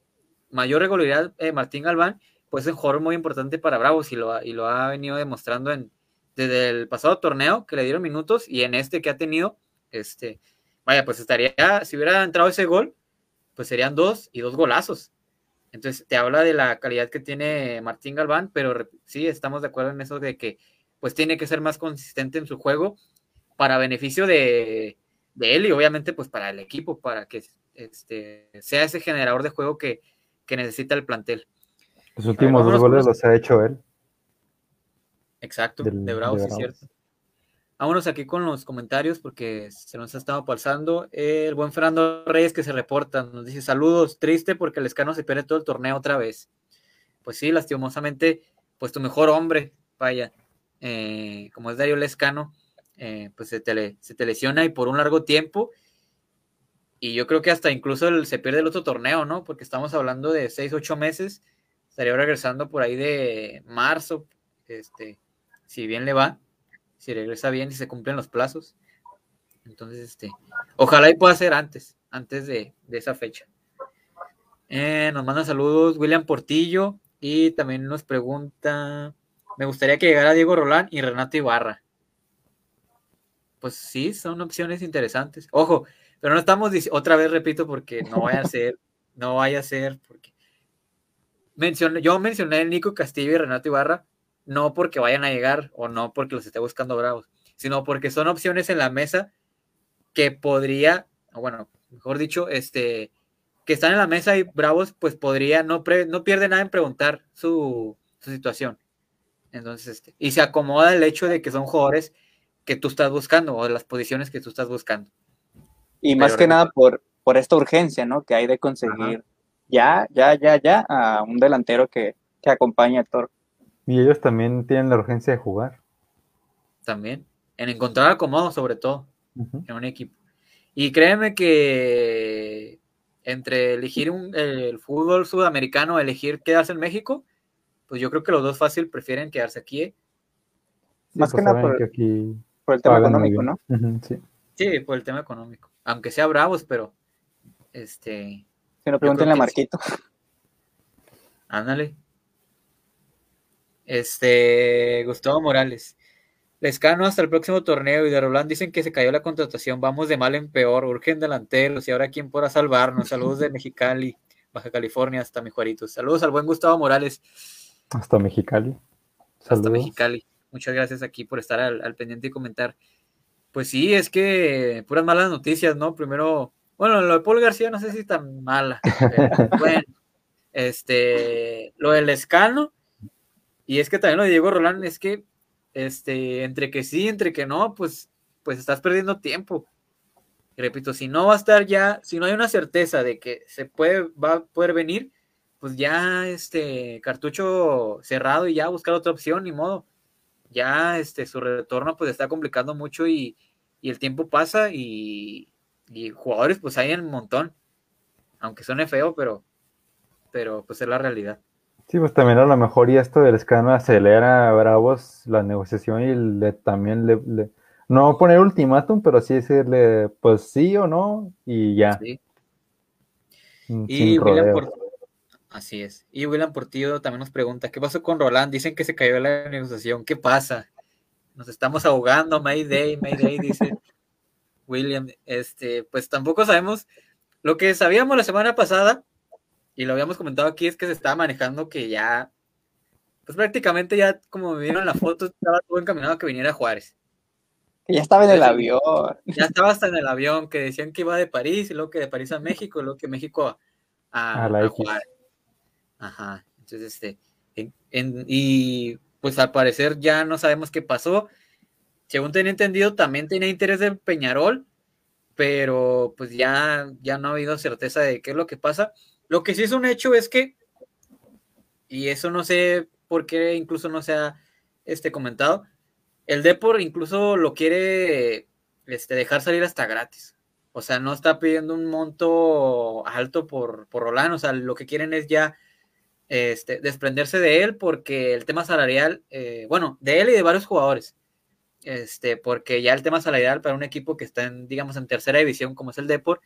mayor regularidad eh, Martín Galván, pues es un jugador muy importante para Bravos y lo, ha, y lo ha venido demostrando en, desde el pasado torneo que le dieron minutos y en este que ha tenido, este, vaya, pues estaría, si hubiera entrado ese gol, pues serían dos y dos golazos. Entonces te habla de la calidad que tiene Martín Galván, pero sí estamos de acuerdo en eso de que pues tiene que ser más consistente en su juego para beneficio de, de él y obviamente pues para el equipo, para que este, sea ese generador de juego que, necesita el plantel. Los últimos dos goles los ha hecho él. Exacto, de Bravo, sí es cierto. Vámonos aquí con los comentarios porque se nos ha estado pasando. El buen Fernando Reyes que se reporta, nos dice saludos, triste porque el escano se pierde todo el torneo otra vez. Pues sí, lastimosamente, pues tu mejor hombre, vaya, eh, como es Dario Lescano, eh, pues se te, se te, lesiona y por un largo tiempo. Y yo creo que hasta incluso se pierde el otro torneo, ¿no? Porque estamos hablando de 6, 8 meses. Estaría regresando por ahí de marzo, este, si bien le va, si regresa bien y se cumplen los plazos. Entonces, este, ojalá y pueda ser antes, antes de, esa fecha. Eh, nos manda saludos William Portillo y también nos pregunta, me gustaría que llegara Diego Rolán y Renato Ibarra pues sí, son opciones interesantes. Ojo, pero no estamos, otra vez repito, porque no vaya a ser, no vaya a ser, porque yo mencioné el Nico Castillo y Renato Ibarra, no porque vayan a llegar o no porque los esté buscando bravos, sino porque son opciones en la mesa que podría, bueno, mejor dicho, este, que están en la mesa y Bravos, pues podría, no, no pierde nada en preguntar su, situación. Entonces, este, y se acomoda el hecho de que son jugadores que tú estás buscando o de las posiciones que tú estás buscando. Y más que nada por, por esta urgencia, ¿no? Que hay de conseguir ya, ya, ya, ya a un delantero que, que acompañe a Thor. Y ellos también tienen la urgencia de jugar. También. En encontrar acomodo, sobre todo, en un equipo. Y créeme que entre elegir un, el fútbol sudamericano, elegir quedarse en México, pues yo creo que los dos fácil prefieren quedarse aquí. ¿eh? Más que pues nada por, por, el tema económico, ¿no? sí. sí, por el tema económico. Aunque sea bravos, pero este que no pregunten a Marquito. Ándale. Este, Gustavo Morales. Lescano hasta el próximo torneo y de Roland dicen que se cayó la contratación. Vamos de mal en peor, urgen delanteros y ahora quién podrá salvarnos. Saludos de Mexicali, Baja California, hasta Mijuaritos. Saludos al buen Gustavo Morales. Hasta Mexicali. Hasta Mexicali. Muchas gracias aquí por estar al, al pendiente y comentar. Pues sí, es que puras malas noticias, ¿no? Primero bueno, lo de Paul García no sé si tan mala. *laughs* bueno, este, lo del escano, y es que también lo de Diego Roland, es que, este, entre que sí, entre que no, pues, pues estás perdiendo tiempo. repito, si no va a estar ya, si no hay una certeza de que se puede, va a poder venir, pues ya este cartucho cerrado y ya buscar otra opción, ni modo. Ya este su retorno pues está complicando mucho y, y el tiempo pasa y, y jugadores, pues hay un montón. Aunque suene feo, pero, pero pues es la realidad. Sí, pues también a lo mejor y esto del escándalo acelera a Bravos la negociación y le, también le, no poner ultimátum, pero sí decirle pues sí o no y ya. Mm, y William Así es. Y William Portillo también nos pregunta, ¿qué pasó con Roland? Dicen que se cayó la negociación, ¿qué pasa? Nos estamos ahogando, Mayday, Mayday, dice. William, este, pues tampoco sabemos. Lo que sabíamos la semana pasada, y lo habíamos comentado aquí, es que se estaba manejando que ya, pues prácticamente ya, como me vieron la foto, estaba todo encaminado a que viniera Juárez. Que ya estaba en el avión. Ya estaba hasta en el avión, que decían que iba de París, y luego que de París a México, y luego que México a, a, Juárez. Ajá, entonces, este, y pues al parecer ya no sabemos qué pasó según tenía entendido, también tenía interés de Peñarol, pero pues ya, ya no ha habido certeza de qué es lo que pasa. Lo que sí es un hecho es que, y eso no sé por qué incluso no se ha este, comentado, el Depor incluso lo quiere este, dejar salir hasta gratis. O sea, no está pidiendo un monto alto por, por Roland, o sea, lo que quieren es ya este, desprenderse de él porque el tema salarial, eh, bueno, de él y de varios jugadores, este, porque ya el tema salarial para un equipo que está en, digamos, en tercera división como es el Deport,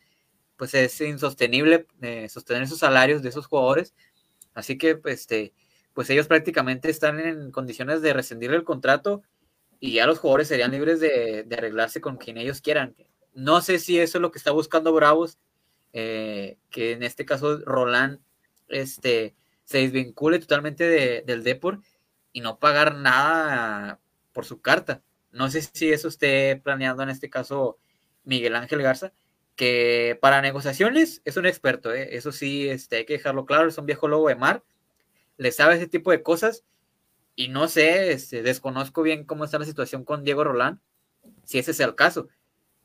pues es insostenible eh, sostener esos salarios de esos jugadores, así que este, pues ellos prácticamente están en condiciones de rescindir el contrato y ya los jugadores serían libres de, arreglarse con quien ellos quieran. No sé si eso es lo que está buscando Bravos, eh, que en este caso Roland este, se desvincule totalmente del Deport y no pagar nada por su carta. No sé si eso esté planeando en este caso Miguel Ángel Garza, que para negociaciones es un experto, ¿eh? eso sí, este, hay que dejarlo claro, es un viejo lobo de mar, le sabe ese tipo de cosas y no sé, este, desconozco bien cómo está la situación con Diego Rolán, si ese es el caso,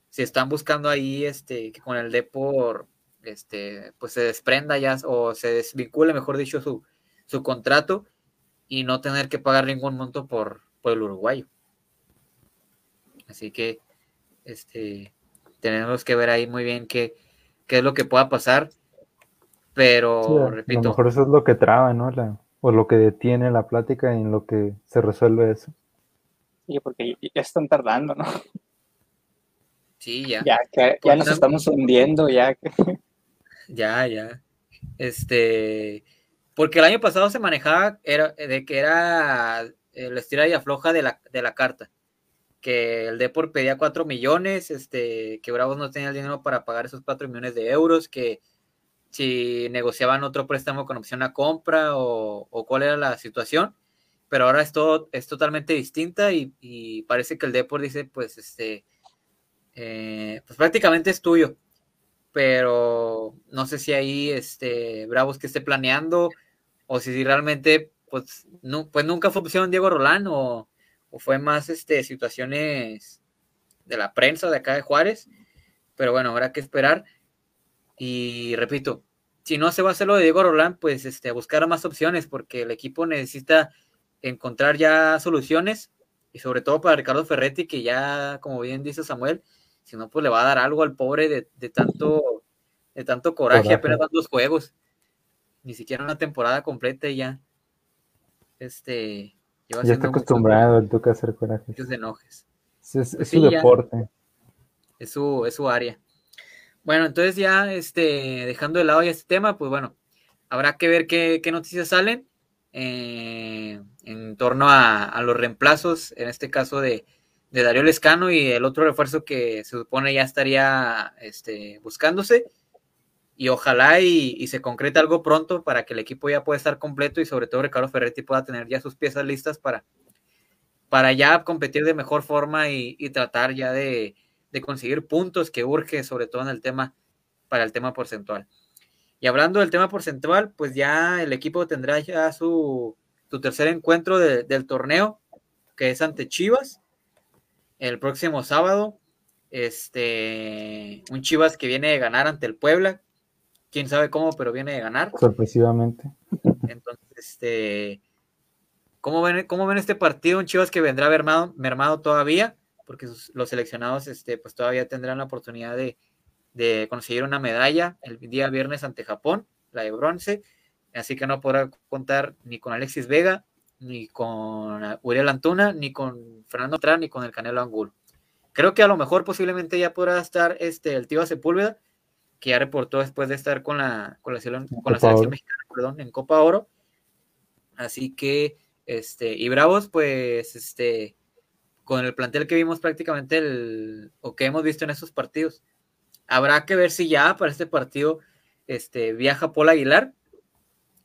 si están buscando ahí este, que con el Depor este, pues se desprenda ya o se desvincule, mejor dicho, su, su contrato y no tener que pagar ningún monto por, por el uruguayo. Así que este, tenemos que ver ahí muy bien qué, qué es lo que pueda pasar. Pero, repito. A lo mejor eso es lo que traba, ¿no? o lo que detiene la plática en lo que se resuelve eso. Sí, porque ya están tardando, ¿no? Sí, ya. Ya, ya nos estamos hundiendo, ya. Ya, ya. Este, porque el año pasado se manejaba era, de que era el estira y afloja de la, de la carta que el Depor pedía 4 millones, este, que Bravos no tenía el dinero para pagar esos 4 millones de euros, que si negociaban otro préstamo con opción a compra o, cuál era la situación, pero ahora es, todo, es totalmente distinta y, parece que el Depor dice, pues, este, eh, pues prácticamente es tuyo. Pero no sé si ahí este, Bravos que esté planeando o si realmente pues, pues nunca fue opción Diego Rolán o, o fue más este, situaciones de la prensa de acá de Juárez. Pero bueno, habrá que esperar. Y repito, si no se va a hacer lo de Diego Rolán, pues este, buscar más opciones, porque el equipo necesita encontrar ya soluciones, y sobre todo para Ricardo Ferretti, que ya, como bien dice Samuel, si no, pues le va a dar algo al pobre de, tanto, de tanto coraje, apenas van dos juegos, ni siquiera una temporada completa y ya. Este, ya está acostumbrado el toque a hacer coraje. enojes. Es, pues su deporte. Es su, es su área. Bueno, entonces ya este, dejando de lado ya este tema, pues bueno, habrá que ver qué, noticias salen eh, en torno a, los reemplazos, en este caso de, Darío Lescano y el otro refuerzo que se supone ya estaría este, buscándose. Y ojalá y, se concrete algo pronto para que el equipo ya pueda estar completo y sobre todo Ricardo Ferretti pueda tener ya sus piezas listas para, para ya competir de mejor forma y tratar ya de, de conseguir puntos que urge, sobre todo en el tema, para el tema porcentual. Y hablando del tema porcentual, pues ya el equipo tendrá ya su, tercer encuentro del torneo, que es ante Chivas, el próximo sábado. Este, un Chivas que viene de ganar ante el Puebla, quién sabe cómo, pero viene de ganar. Sorpresivamente. Entonces, este, ¿cómo ven, cómo ven este partido? Un Chivas que vendrá mermado, mermado todavía, porque los seleccionados este, pues todavía tendrán la oportunidad de, conseguir una medalla el día viernes ante Japón, la de bronce, así que no podrá contar ni con Alexis Vega, ni con Uriel Antuna, ni con Fernando Trán, ni con el Canelo Angulo. Creo que a lo mejor posiblemente ya podrá estar este, el tío Sepúlveda, que ya reportó después de estar con la, con la, con la selección mexicana, perdón, en Copa Oro. Así que, este, y Bravos, pues, este, con el plantel que vimos prácticamente el, o que hemos visto en esos partidos. Habrá que ver si ya para este partido este, viaja Paul Aguilar,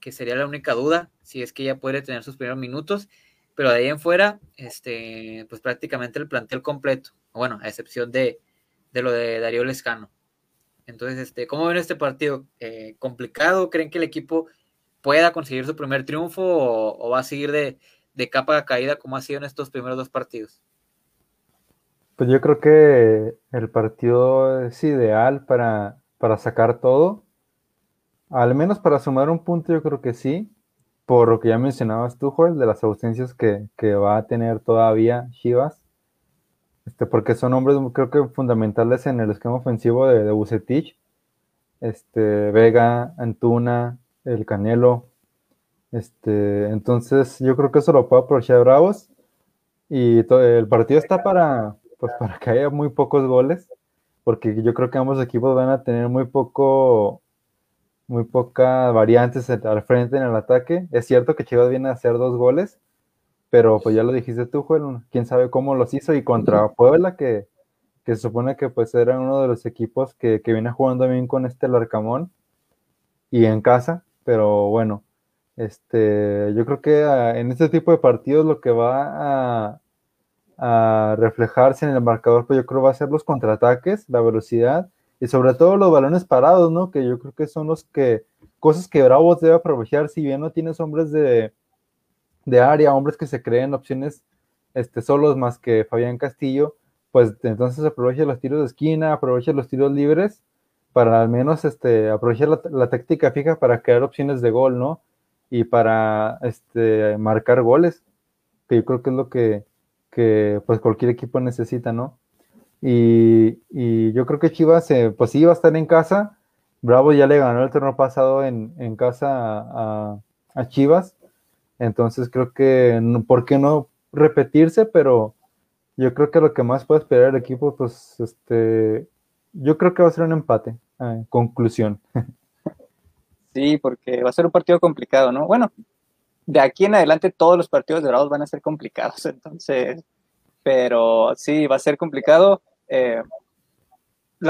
que sería la única duda, si es que ya puede tener sus primeros minutos, pero de ahí en fuera, este, pues prácticamente el plantel completo, bueno, a excepción de, lo de Darío Lescano. Entonces, este, ¿cómo ven este partido? Eh, ¿Complicado? ¿Creen que el equipo pueda conseguir su primer triunfo o, va a seguir de, de capa a caída como ha sido en estos primeros dos partidos? Pues yo creo que el partido es ideal para, sacar todo. Al menos para sumar un punto, yo creo que sí. Por lo que ya mencionabas tú, Joel, de las ausencias que, va a tener todavía Chivas. Este, porque son hombres, creo que fundamentales en el esquema ofensivo de, de Bucetich. Este, Vega, Antuna, el Canelo. Este, entonces, yo creo que eso lo puede aprovechar Bravos. Y el partido está para, pues para que haya muy pocos goles, porque yo creo que ambos equipos van a tener muy poco, muy pocas variantes al frente en el ataque. Es cierto que Chivas viene a hacer dos goles, pero pues ya lo dijiste tú, Juan, quién sabe cómo los hizo y contra Puebla, que, se supone que pues era uno de los equipos que, que viene jugando bien con este Larcamón y en casa, pero bueno, este, yo creo que ah, en este tipo de partidos lo que va a, a reflejarse en el marcador, pues yo creo va a ser los contraataques, la velocidad y sobre todo los balones parados, ¿no? Que yo creo que son los que, cosas que Bravos debe aprovechar, si bien no tienes hombres de, de área, hombres que se creen opciones este, solos más que Fabián Castillo, pues entonces aprovecha los tiros de esquina, aprovecha los tiros libres para al menos este, aprovechar la, la táctica fija para crear opciones de gol, ¿no? Y para este, marcar goles, que yo creo que es lo que, que pues cualquier equipo necesita, ¿no? Y, yo creo que Chivas, eh, pues sí iba a estar en casa. Bravo ya le ganó el torneo pasado en, casa a, Chivas. Entonces creo que, ¿por qué no repetirse? Pero yo creo que lo que más puede esperar el equipo, pues, este, yo creo que va a ser un empate. Eh, conclusión. *laughs* Sí, porque va a ser un partido complicado, ¿no? Bueno, de aquí en adelante todos los partidos de van a ser complicados, *laughs* entonces, pero sí, va a ser complicado eh,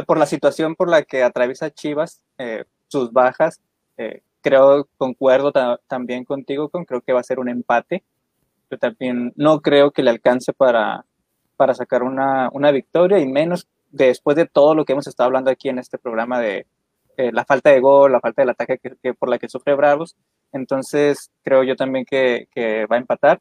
por la situación por la que atraviesa Chivas, eh, sus bajas, eh, creo, concuerdo también contigo, con creo que va a ser un empate, pero también no creo que le alcance para, para sacar una, una victoria y menos después de todo lo que hemos estado hablando aquí en este programa de eh, la falta de gol, la falta del ataque que, por la que sufre Bravos. Entonces, creo yo también que, que va a empatar.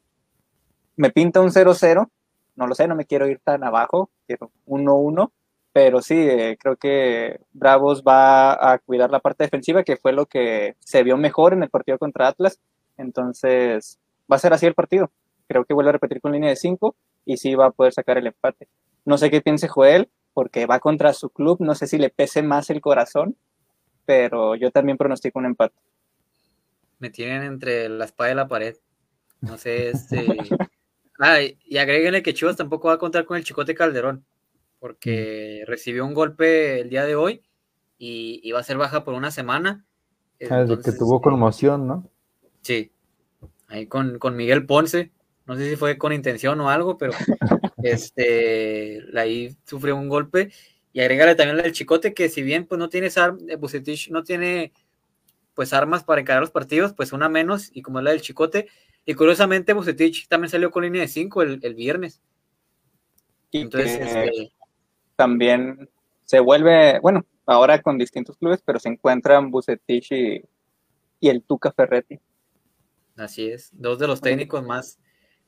Me pinta un 0-0, no lo sé, no me quiero ir tan abajo, quiero 1-1, pero sí, eh, creo que Bravos va a cuidar la parte defensiva, que fue lo que se vio mejor en el partido contra Atlas. Entonces, va a ser así el partido. Creo que vuelve a repetir con línea de 5 y sí va a poder sacar el empate. No sé qué piense Joel, porque va contra su club, no sé si le pese más el corazón, pero yo también pronostico un empate. Me tienen entre la espada y la pared. No sé, este... *laughs* ah, y agréguenle que Chivas tampoco va a contar con el Chicote Calderón, porque recibió un golpe el día de hoy y iba a ser baja por una semana. Ah, desde que tuvo conmoción, ¿no? Sí, ahí con, con Miguel Ponce, no sé si fue con intención o algo, pero *laughs* este, ahí sufrió un golpe. Y agregarle también el chicote, que si bien pues no tiene eh, Bucetich no tiene pues armas para encarar los partidos, pues una menos, y como es la del chicote. Y curiosamente, Bucetich también salió con línea de 5 el, viernes. Y Entonces, este, también se vuelve, bueno, ahora con distintos clubes, pero se encuentran Bucetich y, y el Tuca Ferretti. Así es, dos de los técnicos más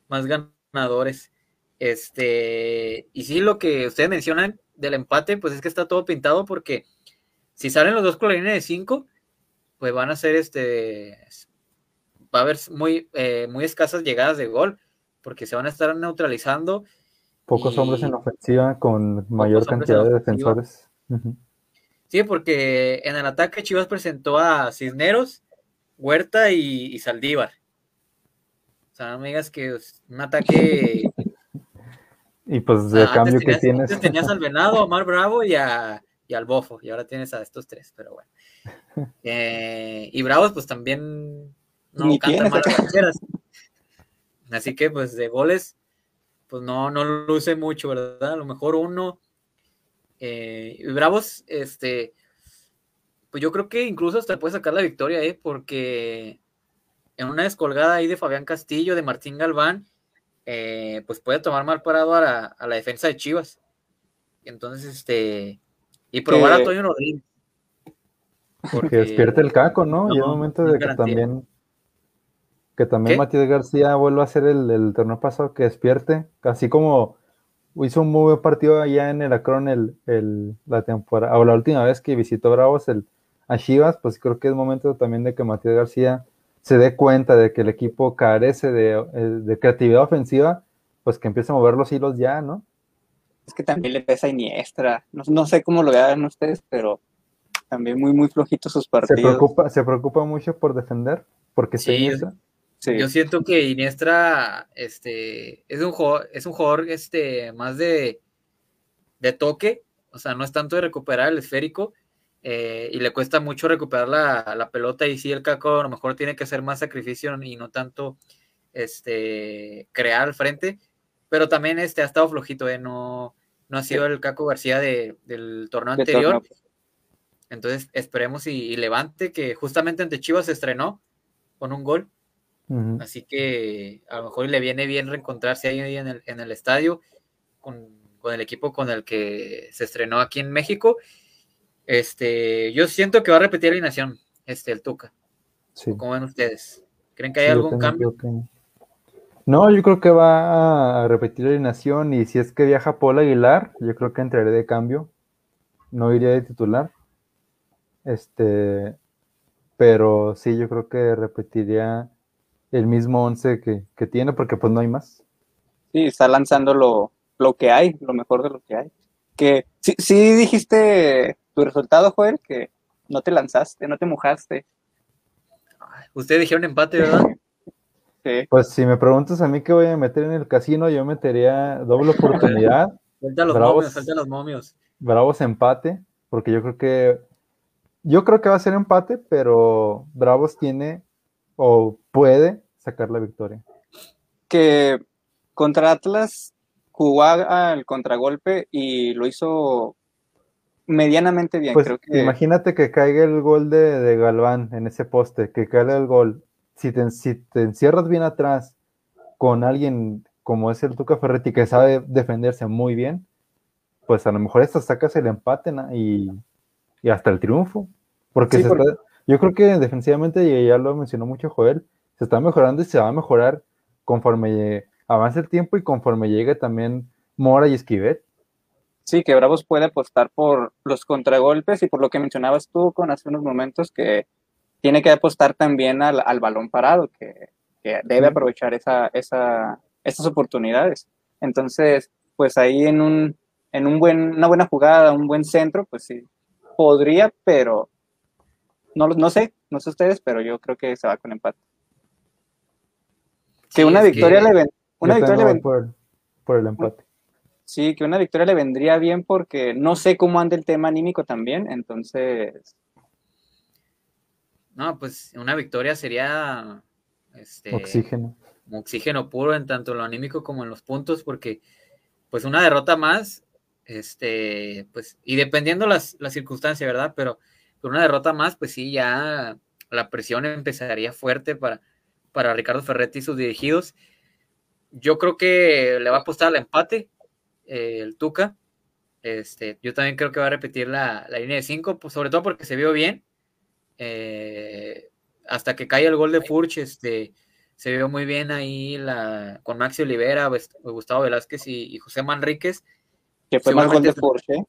más ganadores. Este, y sí, lo que ustedes mencionan del empate, pues es que está todo pintado porque si salen los dos línea de 5, pues van a ser este, va a haber muy, eh, muy escasas llegadas de gol, porque se van a estar neutralizando. Pocos hombres en ofensiva con mayor cantidad de defensores. Sí, porque en el ataque Chivas presentó a Cisneros, Huerta y Saldívar sea, no me digas que un ataque. *laughs* y pues de cambio que tienes. Antes tenías al Venado, a Omar Bravo y, a, y al Bofo, y ahora tienes a estos tres, pero bueno. *laughs* Eh, y Bravos, pues también no cantan mal Así que, pues de goles, pues no, no luce mucho, ¿verdad? A lo mejor uno. Eh, y Bravos, este, pues yo creo que incluso hasta puede sacar la victoria, ¿eh? Porque en una descolgada ahí de Fabián Castillo, de Martín Galván, eh, pues puede tomar mal parado a la, defensa de Chivas. Entonces, este, y probar a Toño Rodríguez. Porque despierte el caco, ¿no? y es momento de que también que también Matías García vuelva a hacer el, el, torneo pasado que despierte, así como hizo un muy buen partido allá en el Acron el, la temporada, o la última vez que visitó Bravos el, a Chivas, pues creo que es momento también de que Matías García se dé cuenta de que el equipo carece de, eh, creatividad ofensiva, pues que empiece a mover los hilos ya, ¿no? Es que también le pesa a Iniestra. No, sé cómo lo vean ustedes, pero también muy, muy flojitos sus partidos. Se preocupa, se preocupa mucho por defender, porque sí, sí. Yo siento que Iniestra este, es un jugador, es un jugador este, más de, de toque, o sea, no es tanto de recuperar el esférico, eh, y le cuesta mucho recuperar la, pelota y sí el Caco a lo mejor tiene que hacer más sacrificio y no tanto este, crear al frente, pero también este, ha estado flojito, eh, no, no ha sido el Caco García del torneo anterior. Entonces esperemos y, levante, que justamente ante Chivas se estrenó con un gol. Así que a lo mejor le viene bien reencontrarse ahí en el, en el estadio con, con, el equipo con el que se estrenó aquí en México este, yo siento que va a repetir la alineación, este, el Tuca. Sí. ¿Cómo ven ustedes? ¿Creen que hay algún cambio? No, yo creo que va a repetir la alineación y si es que viaja Paul Aguilar, yo creo que entraré de cambio. No iría de titular. Este, pero sí, yo creo que repetiría el mismo once que, que tiene porque pues no hay más. Sí, está lanzando lo, lo que hay, lo mejor de lo que hay. Que sí, sí dijiste tu resultado, Joel, que no te lanzaste, no te mojaste. Ustedes dijeron empate, ¿verdad? *laughs* Sí. Pues si me preguntas a mí qué voy a meter en el casino, yo metería doble *laughs* oportunidad. Falta los momios, falta los momios. Bravos empate, porque yo creo que yo creo que va a ser empate, pero Bravos tiene o puede sacar la victoria. Que contra Atlas jugó al contragolpe y lo hizo medianamente bien. Pues creo que... Imagínate que caiga el gol de, Galván en ese poste, que caiga el gol. Si te, si te encierras bien atrás con alguien como es el Tuca Ferretti, que sabe defenderse muy bien, pues a lo mejor esto sacas el empate y, hasta el triunfo. Porque, yo creo que defensivamente, y ya lo mencionó mucho Joel, se está mejorando y se va a mejorar conforme avance el tiempo y conforme llegue también Mora y Esquivel. Sí, que Bravos puede apostar por los contragolpes y por lo que mencionabas tú con hace unos momentos, que tiene que apostar también al, balón parado, que, debe aprovechar esa, esa, estas oportunidades. Entonces, pues ahí en, un, en un buen, una buena jugada, un buen centro, pues sí, podría, pero no, no sé, no sé ustedes, pero yo creo que se va con empate. Que una victoria le ven, una victoria le por, por el empate. Sí, que una victoria le vendría bien porque no sé cómo anda el tema anímico también, entonces. No, pues una victoria sería este, oxígeno. Oxígeno puro en tanto lo anímico como en los puntos, porque pues una derrota más, este, pues, y dependiendo las, la circunstancia, ¿verdad? Pero, una derrota más, pues sí, ya la presión empezaría fuerte para, para Ricardo Ferretti y sus dirigidos. Yo creo que le va a apostar al empate, eh, el Tuca. Este, yo también creo que va a repetir la, línea de 5, pues, sobre todo porque se vio bien. Eh, hasta que cae el gol de Furch, este, se vio muy bien ahí la, con Maxi Olivera, Gustavo Velázquez y, José Manríquez. Que fue más gol de Furch, ¿eh?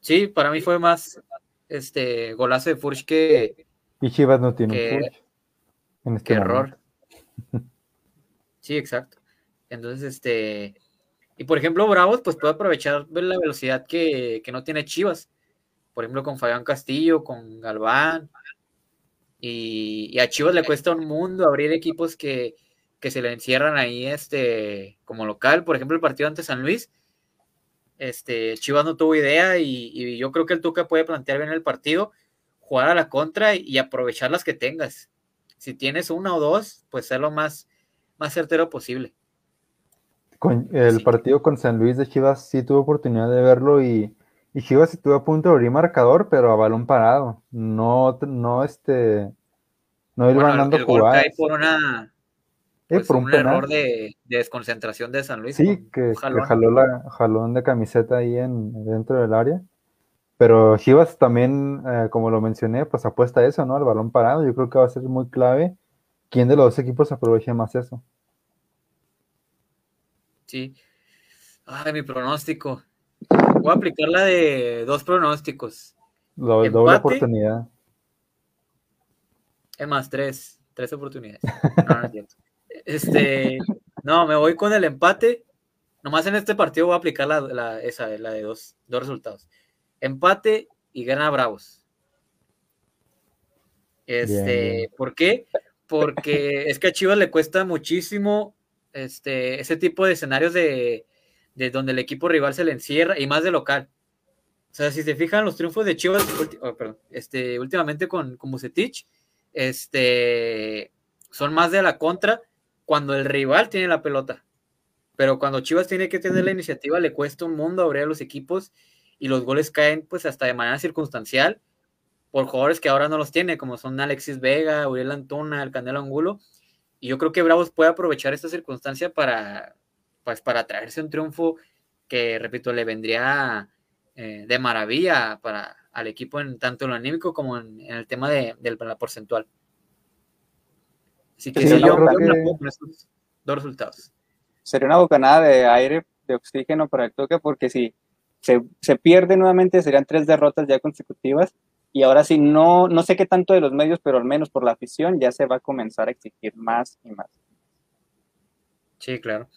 Sí, para mí fue más este golazo de Furch que. Y Chivas no tiene Furch. En este error. *laughs* Sí, exacto. Entonces, este, y por ejemplo, Bravos, pues puede aprovechar la velocidad que, no tiene Chivas. Por ejemplo, con Fabián Castillo, con Galván. Y, a Chivas le cuesta un mundo abrir equipos que, se le encierran ahí este, como local. Por ejemplo, el partido ante San Luis. Este, Chivas no tuvo idea y, yo creo que el Tuca puede plantear bien el partido, jugar a la contra y, aprovechar las que tengas. Si tienes una o dos, pues ser lo más, más certero posible el partido con San Luis de Chivas sí tuve oportunidad de verlo y, Chivas estuvo a punto de abrir marcador, pero a balón parado. No, no este, no ir ganando jugadas. por una eh, pues, por un, error de, desconcentración de San Luis. Sí, que, jaló la jalón de camiseta ahí en, dentro del área. Pero Chivas también, eh, como lo mencioné, pues apuesta a eso, ¿no? Al balón parado. Yo creo que va a ser muy clave quién de los dos equipos aproveche más eso. Sí. Ay, mi pronóstico. Voy a aplicar la de dos pronósticos. Doble, doble oportunidad. Es más, tres. Tres oportunidades. No, no *laughs* Este, no, me voy con el empate. Nomás en este partido voy a aplicar la, esa, la de dos, dos resultados. Empate y gana Bravos. Este, ¿por qué? Porque *laughs* es que a Chivas le cuesta muchísimo este, ese tipo de escenarios de, donde el equipo rival se le encierra y más de local. O sea, si se fijan los triunfos de Chivas, oh, este, últimamente con, con Bucetich, este, son más de la contra cuando el rival tiene la pelota. Pero cuando Chivas tiene que tener la iniciativa, le cuesta un mundo abrir a los equipos y los goles caen pues hasta de manera circunstancial por jugadores que ahora no los tiene, como son Alexis Vega, Uriel Antuna, el Canelo Angulo, y yo creo que Bravos puede aprovechar esta circunstancia para, pues, para traerse un triunfo que, repito, le vendría eh, de maravilla para al equipo en tanto en lo anímico como en, el tema de, la porcentual. Así que sí, yo creo con estos dos resultados. Sería una bocanada de aire, de oxígeno para el toque, porque si se, se pierde nuevamente serían tres derrotas ya consecutivas y ahora sí, no, no sé qué tanto de los medios, pero al menos por la afición ya se va a comenzar a exigir más y más. Sí, claro.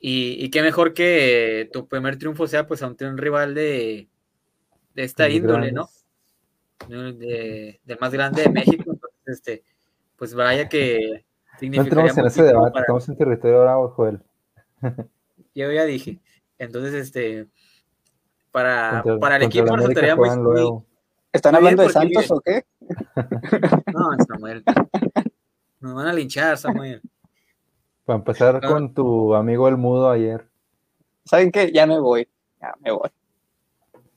Y, qué mejor que tu primer triunfo sea pues ante un rival de, de esta índole, ¿no? De, del más grande de México. Entonces, este, pues vaya que No entramos en ese debate, estamos en territorio bravo, Joel. *laughs* Yo ya dije. Entonces, este, para, para el equipo resultaría muy, *laughs* ¿Están hablando de Santos o qué? *laughs* No, Samuel. Nos van a linchar, Samuel. Para empezar con tu amigo el mudo ayer. ¿Saben qué? Ya me voy. Ya me voy.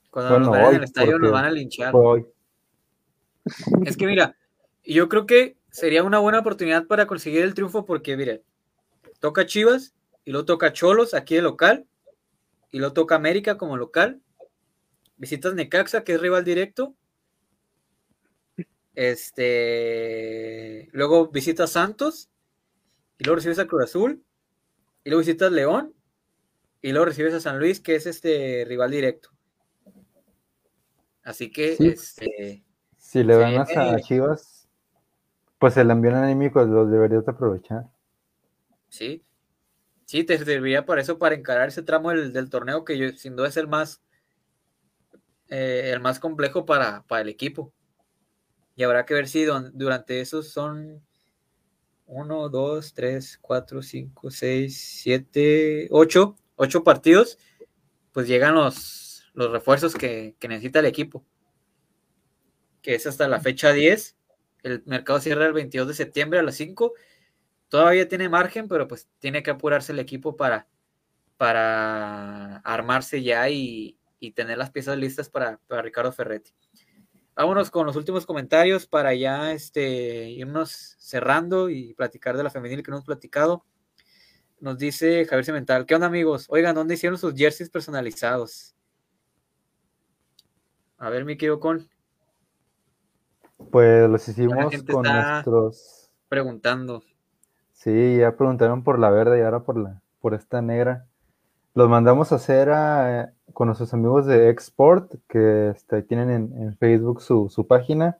Cuando nos vayan al estadio nos van a linchar. *laughs* Es que mira, yo creo que sería una buena oportunidad para conseguir el triunfo porque, mire, toca Chivas y luego toca Cholos aquí de local y luego toca América como local. Visitas Necaxa, que es rival directo. Este, luego visitas Santos y luego recibes a Cruz Azul y luego visitas León y luego recibes a San Luis, que es este rival directo. Así que este, si le ganas a Chivas, pues el ambiente anímico lo deberías aprovechar. Sí, sí, te serviría para eso, para encarar ese tramo del, torneo que yo, sin duda es el más, eh, el más complejo para, para, el equipo. Y habrá que ver si durante esos son 1, 2, 3, 4, 5, 6, 7, 8, 8 partidos, pues llegan los, los refuerzos que, que necesita el equipo que es hasta la fecha 10. El mercado cierra el 22 de septiembre a las 5. Todavía tiene margen, pero pues tiene que apurarse el equipo para, para armarse ya y, tener las piezas listas para, Ricardo Ferretti. Vámonos con los últimos comentarios para ya este, irnos cerrando y platicar de la femenil que no hemos platicado. Nos dice Javier Cemental, ¿qué onda amigos? Oigan, ¿dónde hicieron sus jerseys personalizados? A ver, mi querido con. Pues los hicimos con nuestros. Preguntando. Sí, ya preguntaron por la verde y ahora por la, por esta negra. Los mandamos a hacer con nuestros amigos de Export, que este, tienen en, Facebook su, página.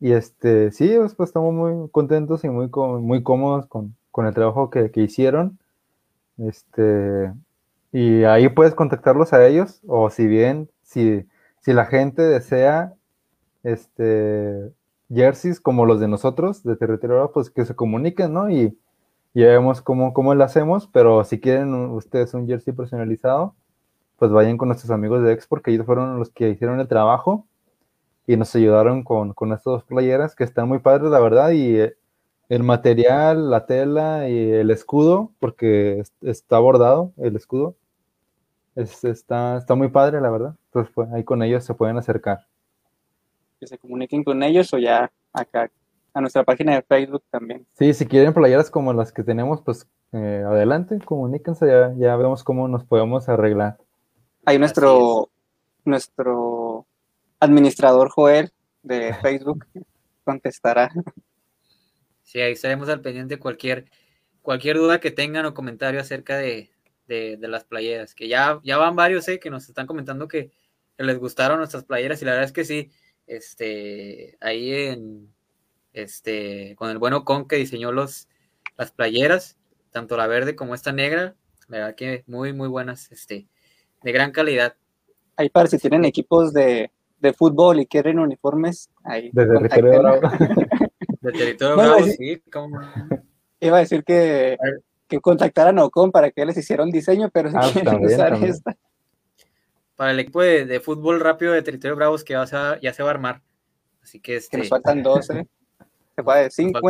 Y este, sí, pues, estamos muy contentos y muy, muy cómodos con, el trabajo que, que, hicieron. Este, y ahí puedes contactarlos a ellos, o si bien, si, si la gente desea este, jerseys como los de nosotros, de territorio, pues que se comuniquen, ¿no? Y, ya vemos cómo, cómo lo hacemos, pero si quieren ustedes un jersey personalizado, pues vayan con nuestros amigos de Export, que ellos fueron los que hicieron el trabajo y nos ayudaron con, con estas dos playeras que están muy padres, la verdad, y eh, el material, la tela y el escudo, porque está bordado el escudo, está, está muy padre, la verdad. Entonces, pues, ahí con ellos se pueden acercar que se comuniquen con ellos o ya acá a nuestra página de Facebook también. Sí, si quieren playeras como las que tenemos, pues eh, adelante, comuníquense, ya, ya vemos cómo nos podemos arreglar. Ahí nuestro, nuestro administrador Joel de *laughs* Facebook contestará. Sí, ahí estaremos al pendiente cualquier, cualquier duda que tengan o comentario acerca de, las playeras, que ya, ya van varios eh, que nos están comentando que les gustaron nuestras playeras y la verdad es que sí, este, ahí en, este, con el bueno Con que diseñó los, las playeras, tanto la verde como esta negra, la verdad que muy, muy buenas, este, de gran calidad. Ahí para si tienen equipos de, de fútbol y quieren uniformes, ahí. De territorio *laughs* De territorio sí, Iba a decir que, que contactaran a Ocon para que les hiciera un diseño, pero si ah, quieren usar esta para el equipo de, fútbol rápido de Territorio Bravos que ya se, ya se va a armar. Así que, este, nos faltan 12. *laughs* Se 5.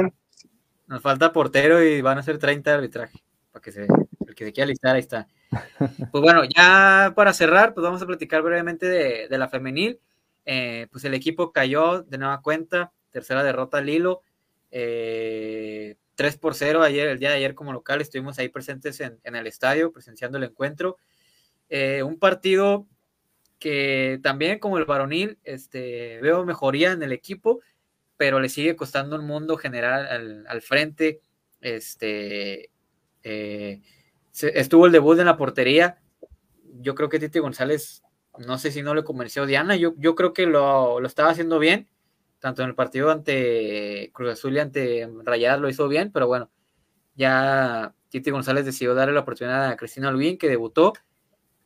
Nos, falta portero y van a ser 30 de arbitraje. Para que se, el que se quiera listar, ahí está. *laughs* Pues bueno, ya para cerrar, pues vamos a platicar brevemente de, la femenil. Eh, pues el equipo cayó de nueva cuenta, tercera derrota al hilo. Eh, 3 por 0 ayer, el día de ayer como local, estuvimos ahí presentes en, en el estadio, presenciando el encuentro. Eh, un partido que también como el varonil, este, veo mejoría en el equipo, pero le sigue costando un mundo general al, frente. Este, eh, estuvo el debut en la portería. Yo creo que Titi González, no sé si no le convenció Diana, yo, yo creo que lo, lo, estaba haciendo bien, tanto en el partido ante Cruz Azul y ante Rayadas lo hizo bien, pero bueno, ya Titi González decidió darle la oportunidad a Cristina Olvin, que debutó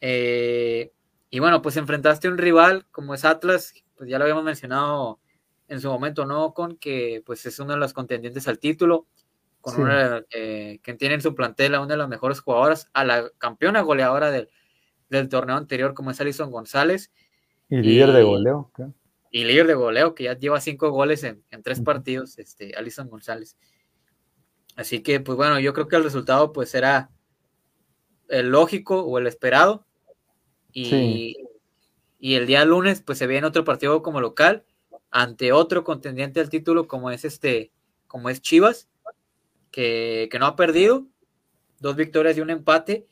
eh, y bueno, pues enfrentaste a un rival como es Atlas, pues ya lo habíamos mencionado en su momento, ¿no? Con que pues es uno de los contendientes al título, con una eh, que tiene en su plantel a una de las mejores jugadoras, a la campeona goleadora del, torneo anterior, como es Alison González. Y líder de goleo. Y líder de goleo, que ya lleva cinco goles en, tres partidos, este, Alison González. Así que, pues bueno, yo creo que el resultado pues era el lógico o el esperado. Y, y el día lunes, pues se viene otro partido como local ante otro contendiente al título como es este, como es Chivas, que, no ha perdido, dos victorias y un empate.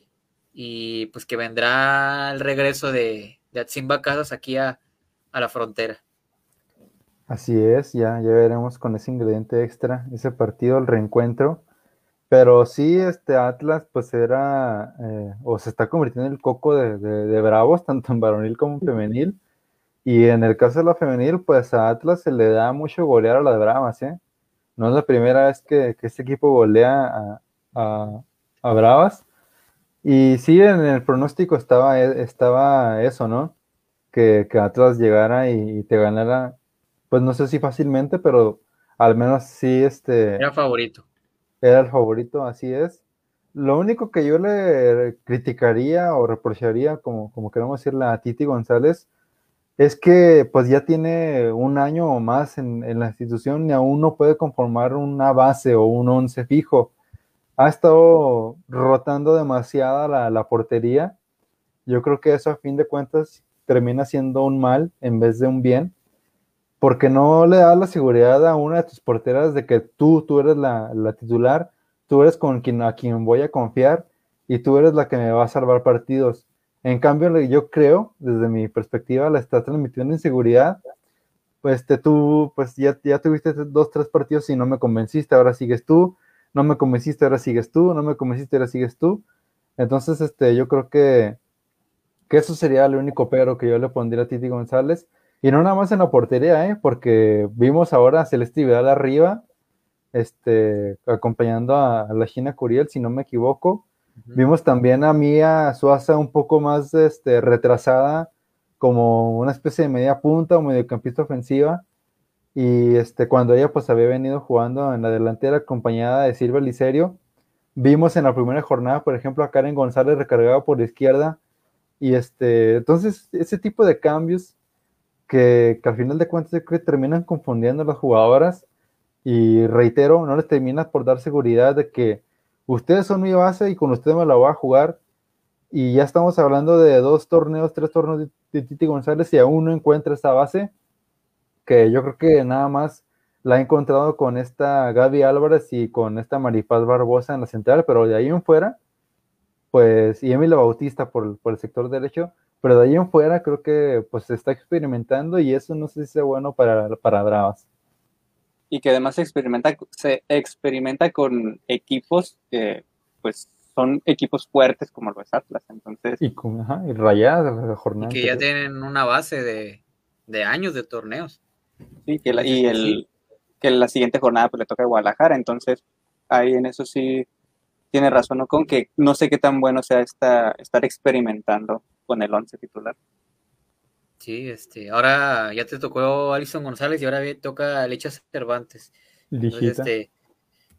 y pues que vendrá el regreso de, de Atsimba Casas aquí a, a la frontera. Así es, ya, ya veremos con ese ingrediente extra, ese partido, el reencuentro. Pero sí, este Atlas, pues era, eh, o se está convirtiendo en el coco de, de, Bravos, *laughs* tanto en varonil como en femenil. Y en el caso de la femenil, pues a Atlas se le da mucho golear a las Bravas, ¿eh? No es la primera vez que, que este equipo golea a, a, a, Bravas. Y sí, en el pronóstico estaba, estaba eso, ¿no? Que, que Atlas llegara y, y te ganara pues no sé si fácilmente, pero al menos sí, este... Era favorito. Era el favorito, así es. Lo único que yo le criticaría o reprocharía, como, como queremos decirle a Titi González, es que pues ya tiene un año o más en, la institución y aún no puede conformar una base o un once fijo. Ha estado rotando demasiada la, la portería. Yo creo que eso a fin de cuentas termina siendo un mal en vez de un bien porque no le das la seguridad a una de tus porteras de que tú, tú eres la, titular, tú eres con quien, a quien voy a confiar y tú eres la que me va a salvar partidos. En cambio, yo creo, desde mi perspectiva, la está transmitiendo inseguridad. Pues te, tú, pues ya, ya tuviste dos, tres partidos y no me convenciste, ahora sigues tú, no me convenciste, ahora sigues tú, no me convenciste, ahora sigues tú. Entonces, este, yo creo que, que eso sería el único pero que yo le pondría a Titi González. Y no nada más en la portería, ¿eh? porque vimos ahora a Celeste Vidal arriba, este, acompañando a, la China Curiel, si no me equivoco. Vimos también a Mía Suaza un poco más este, retrasada, como una especie de media punta o mediocampista ofensiva. Y este, cuando ella pues había venido jugando en la delantera acompañada de Silvia Licerio, vimos en la primera jornada, por ejemplo, a Karen González recargada por la izquierda. Y este, entonces, ese tipo de cambios que, al final de cuentas terminan confundiendo a las jugadoras y reitero, no les termina por dar seguridad de que ustedes son mi base y con ustedes me la voy a jugar y ya estamos hablando de dos torneos, tres torneos de, Titi González y aún no encuentra esa base que yo creo que nada más la ha encontrado con esta Gaby Álvarez y con esta Maripaz Barbosa en la central, pero de ahí en fuera, pues, y Emilio Bautista por, por el sector derecho, pero de ahí en fuera creo que pues se está experimentando y eso no sé si sea bueno para, para Bravas. Y que además se experimenta, se experimenta con equipos que pues son equipos fuertes como los Atlas, entonces... Y, con, ajá, y rayadas la jornada. Y que ya tienen una base de, de años de torneos. Sí, que la, y el, que la siguiente jornada pues le toca a Guadalajara, entonces ahí en eso sí tiene razón, ¿no? Con que no sé qué tan bueno sea esta, estar experimentando con el 11 titular. Sí, este, ahora ya te tocó Alison González y ahora toca Lecha Cervantes. este,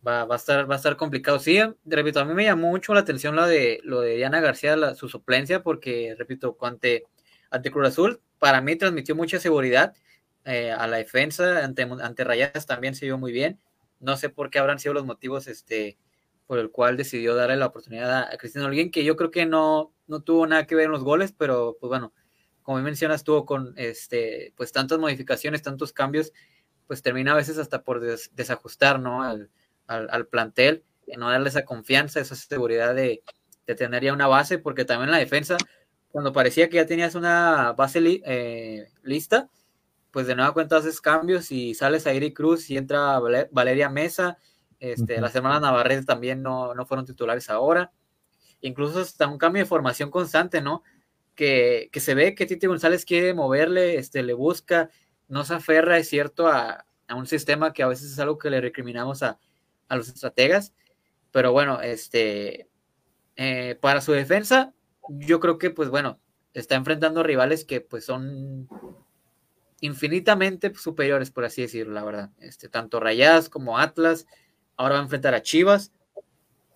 va, va, a estar, va a estar complicado. Sí, repito, a mí me llamó mucho la atención lo de, lo de Diana García, su suplencia, porque, repito, ante, ante Cruz Azul, para mí transmitió mucha seguridad eh, a la defensa, ante, ante Rayadas también se vio muy bien. No sé por qué habrán sido los motivos este, por el cual decidió darle la oportunidad a Cristiano Alguien, que yo creo que no, no tuvo nada que ver en los goles, pero pues bueno, como mencionas, tuvo con este, pues tantas modificaciones, tantos cambios, pues termina a veces hasta por desajustar, ¿no? Al, al, plantel, no darle esa confianza, esa seguridad de, de, tener ya una base, porque también la defensa, cuando parecía que ya tenías una base eh, lista, pues de nueva cuenta haces cambios y sales a Iri Cruz y entra Valeria Mesa, este, las hermanas Navarrete también no, no fueron titulares ahora incluso hasta un cambio de formación constante, ¿no? Que, se ve que Titi González quiere moverle, este, le busca, no se aferra, es cierto, a, un sistema que a veces es algo que le recriminamos a, los estrategas, pero bueno, este, eh, para su defensa, yo creo que, pues bueno, está enfrentando rivales que pues son infinitamente superiores, por así decirlo, la verdad. Este, tanto Rayas como Atlas, ahora va a enfrentar a Chivas,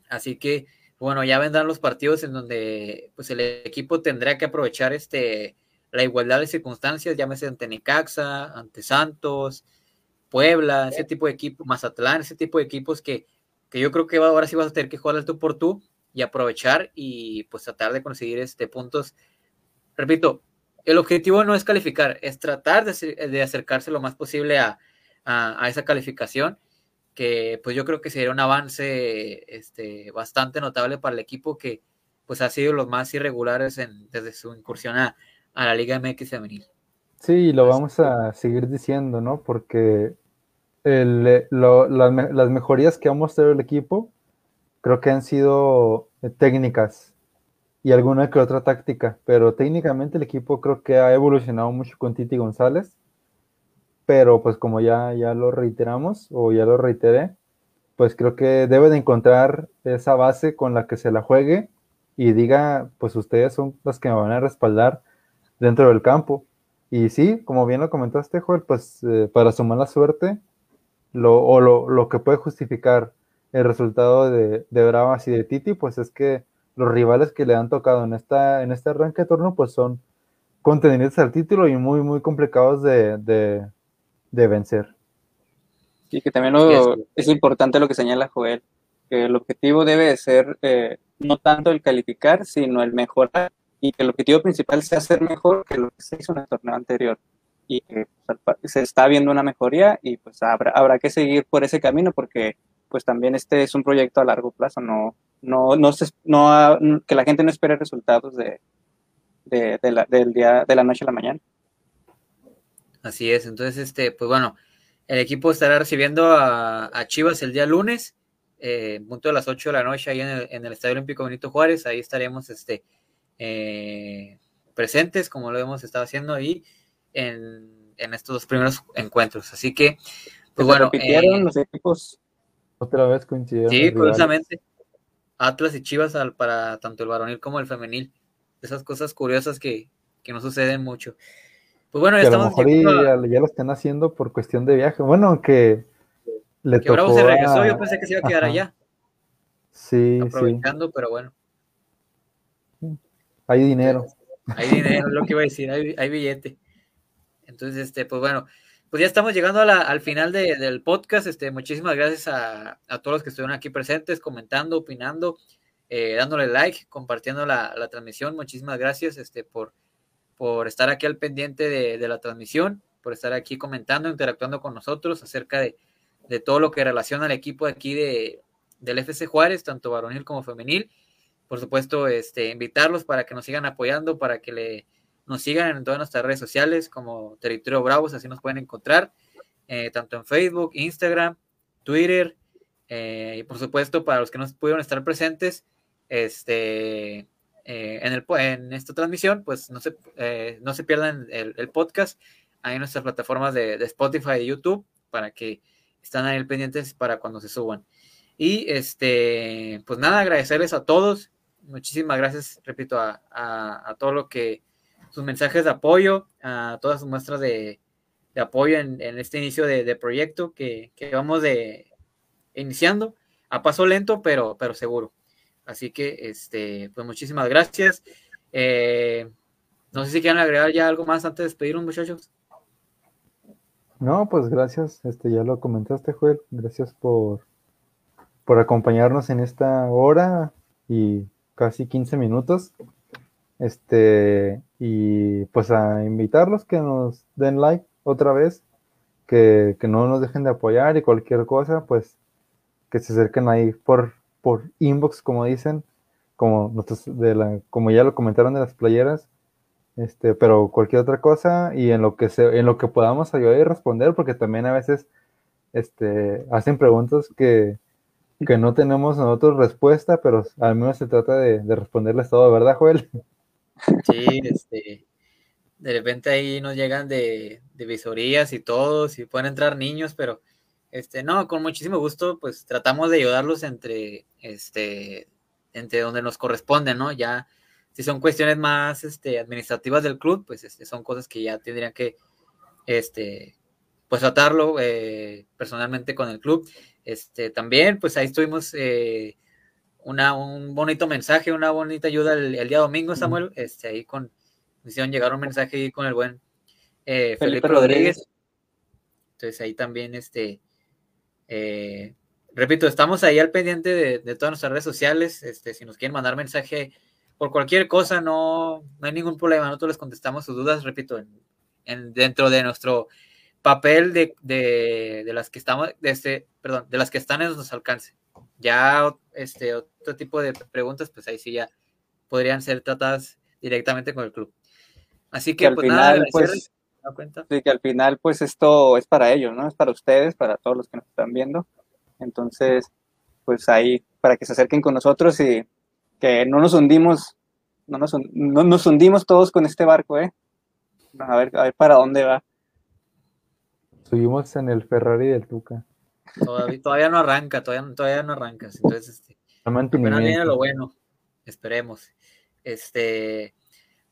así que bueno, ya vendrán los partidos en donde pues el equipo tendrá que aprovechar este la igualdad de circunstancias, llámese ante Necaxa, ante Santos, Puebla, ese tipo de equipos, Mazatlán, ese tipo de equipos que, que yo creo que ahora sí vas a tener que jugar al tú por tú y aprovechar y pues tratar de conseguir este puntos. Repito, el objetivo no es calificar, es tratar de, de acercarse lo más posible a, a, a esa calificación que pues yo creo que sería un avance este, bastante notable para el equipo que pues ha sido los más irregulares en, desde su incursión a, la Liga MX femenil. Sí, lo vamos a seguir diciendo, ¿no? Porque el, las mejorías que ha mostrado el equipo creo que han sido eh, técnicas y alguna que otra táctica, pero técnicamente el equipo creo que ha evolucionado mucho con Titi González, pero pues como ya, ya lo reiteramos o ya lo reiteré, pues creo que debe de encontrar esa base con la que se la juegue y diga, pues ustedes son los que me van a respaldar dentro del campo. Y sí, como bien lo comentaste, Joel, pues eh, para su mala suerte, lo, o lo, lo, que puede justificar el resultado de, de Bravas y de Titi, pues es que los rivales que le han tocado en, esta, en este arranque de torneo, pues son contendientes al título y muy, muy complicados de, vencer. Y que también es importante lo que señala Joel, que el objetivo debe ser eh, no tanto el calificar, sino el mejorar, y que el objetivo principal sea ser mejor que lo que se hizo en el torneo anterior. Y que pues, se está viendo una mejoría y pues habrá, habrá que seguir por ese camino porque pues también este es un proyecto a largo plazo, no, no, no, se, no que la gente no espere resultados de, de, la, del día, de la noche a la mañana. Así es, entonces, este, pues bueno, el equipo estará recibiendo a, Chivas el día lunes, eh, punto de las 8 de la noche, ahí en el, en el Estadio Olímpico Benito Juárez, ahí estaremos este, eh, presentes, como lo hemos estado haciendo ahí en, en estos dos primeros encuentros. Así que, pues bueno. repitieron eh, los equipos. Otra vez coincidieron. Sí, curiosamente. Atlas y Chivas al, para tanto el varonil como el femenil. Esas cosas curiosas que, que no suceden mucho. Pues bueno, ya estamos. A lo ya, lo están haciendo por cuestión de viaje. Bueno, aunque le que tocó. Bravo se regresó, yo pensé que se iba a quedar allá. Sí, Aprovechando, pero bueno. Hay dinero. Hay dinero, es lo que iba a decir, hay, hay billete. Entonces, este, pues bueno, pues ya estamos llegando al final del podcast. Este, muchísimas gracias a, todos los que estuvieron aquí presentes, comentando, opinando, eh, dándole like, compartiendo la, transmisión. Muchísimas gracias este, por, por estar aquí al pendiente de, la transmisión, por estar aquí comentando, interactuando con nosotros acerca de, todo lo que relaciona al equipo de aquí de, del FC Juárez, tanto varonil como femenil. Por supuesto, este, invitarlos para que nos sigan apoyando, para que le nos sigan en todas nuestras redes sociales como Territorio Bravos, así nos pueden encontrar, eh, tanto en Facebook, Instagram, Twitter, eh, y por supuesto para los que no pudieron estar presentes este, eh, en, el, en esta transmisión, pues no se, no se pierdan el, podcast ahí en nuestras plataformas de, Spotify y YouTube para que estén ahí pendientes para cuando se suban. Y este, pues nada, agradecerles a todos. Muchísimas gracias, repito, a, a, a todo lo que sus mensajes de apoyo, a todas sus muestras de, apoyo en, este inicio de, proyecto que, vamos de iniciando a paso lento, pero, pero seguro. Así que, este, pues muchísimas gracias. Eh, no sé si quieren agregar ya algo más antes de despedirnos, muchachos. No, pues gracias, este, ya lo comentaste, Joel. Gracias por, por acompañarnos en esta hora y casi 15 minutos. Este, y pues a invitarlos que nos den like otra vez, que, no nos dejen de apoyar y cualquier cosa, pues que se acerquen ahí por, por inbox, como dicen, como, de la, como ya lo comentaron de las playeras, este, pero cualquier otra cosa y en lo que se, en lo que podamos ayudar y responder, porque también a veces este, hacen preguntas que, que no tenemos nosotros respuesta, pero al menos se trata de, de responderles todo, ¿verdad, Joel? Sí, este, de repente ahí nos llegan de, visorías y todo, si pueden entrar niños, pero este, no, con muchísimo gusto, pues tratamos de ayudarlos entre, este, entre donde nos corresponde, ¿no? Ya, si son cuestiones más, este, administrativas del club, pues, este, son cosas que ya tendrían que, este, pues tratarlo eh, personalmente con el club. Este, también, pues ahí estuvimos, eh, una, un bonito mensaje, una bonita ayuda el, día domingo, Samuel. Este, ahí con, hicieron llegar un mensaje ahí con el buen eh, Felipe, Rodríguez. Entonces ahí también, este, eh, repito, estamos ahí al pendiente de, todas nuestras redes sociales. Este, si nos quieren mandar mensaje por cualquier cosa, no, no hay ningún problema. Nosotros les contestamos sus dudas, repito, en, dentro de nuestro papel de, de, de, las que estamos, de este, perdón, de las que están en nuestro alcance. Ya este otro tipo de preguntas, pues ahí sí ya podrían ser tratadas directamente con el club. Así que, pues nada, pues, Sí, que al final pues esto es para ellos, ¿no? Es para ustedes, para todos los que nos están viendo. Entonces, pues ahí, para que se acerquen con nosotros y que no nos hundimos, no nos, no nos hundimos todos con este barco, ¿eh? A ver, a ver para dónde va. Subimos en el Ferrari del Tuca. Todavía, no arranca, todavía, todavía no arranca. Entonces, este, viene lo bueno, esperemos. Este,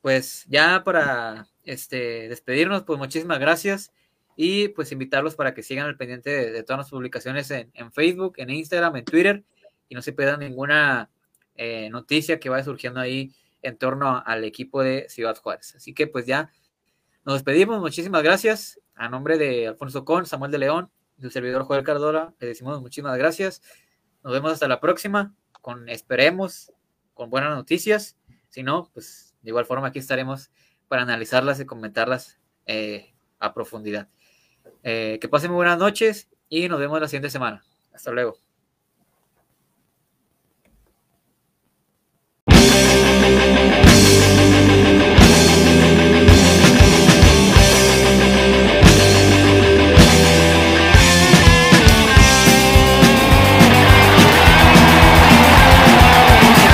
pues ya para este, despedirnos, pues muchísimas gracias y pues invitarlos para que sigan al pendiente de, todas las publicaciones en, Facebook, en Instagram, en Twitter y no se pierdan ninguna eh, noticia que vaya surgiendo ahí en torno al equipo de Ciudad Juárez. Así que pues ya nos despedimos, muchísimas gracias. A nombre de Alfonso Con, Samuel de León y su servidor Joel Cardola, le decimos muchísimas gracias. Nos vemos hasta la próxima, con esperemos, con buenas noticias. Si no, pues de igual forma aquí estaremos para analizarlas y comentarlas eh, a profundidad. Eh, que pasen muy buenas noches y nos vemos la siguiente semana. Hasta luego.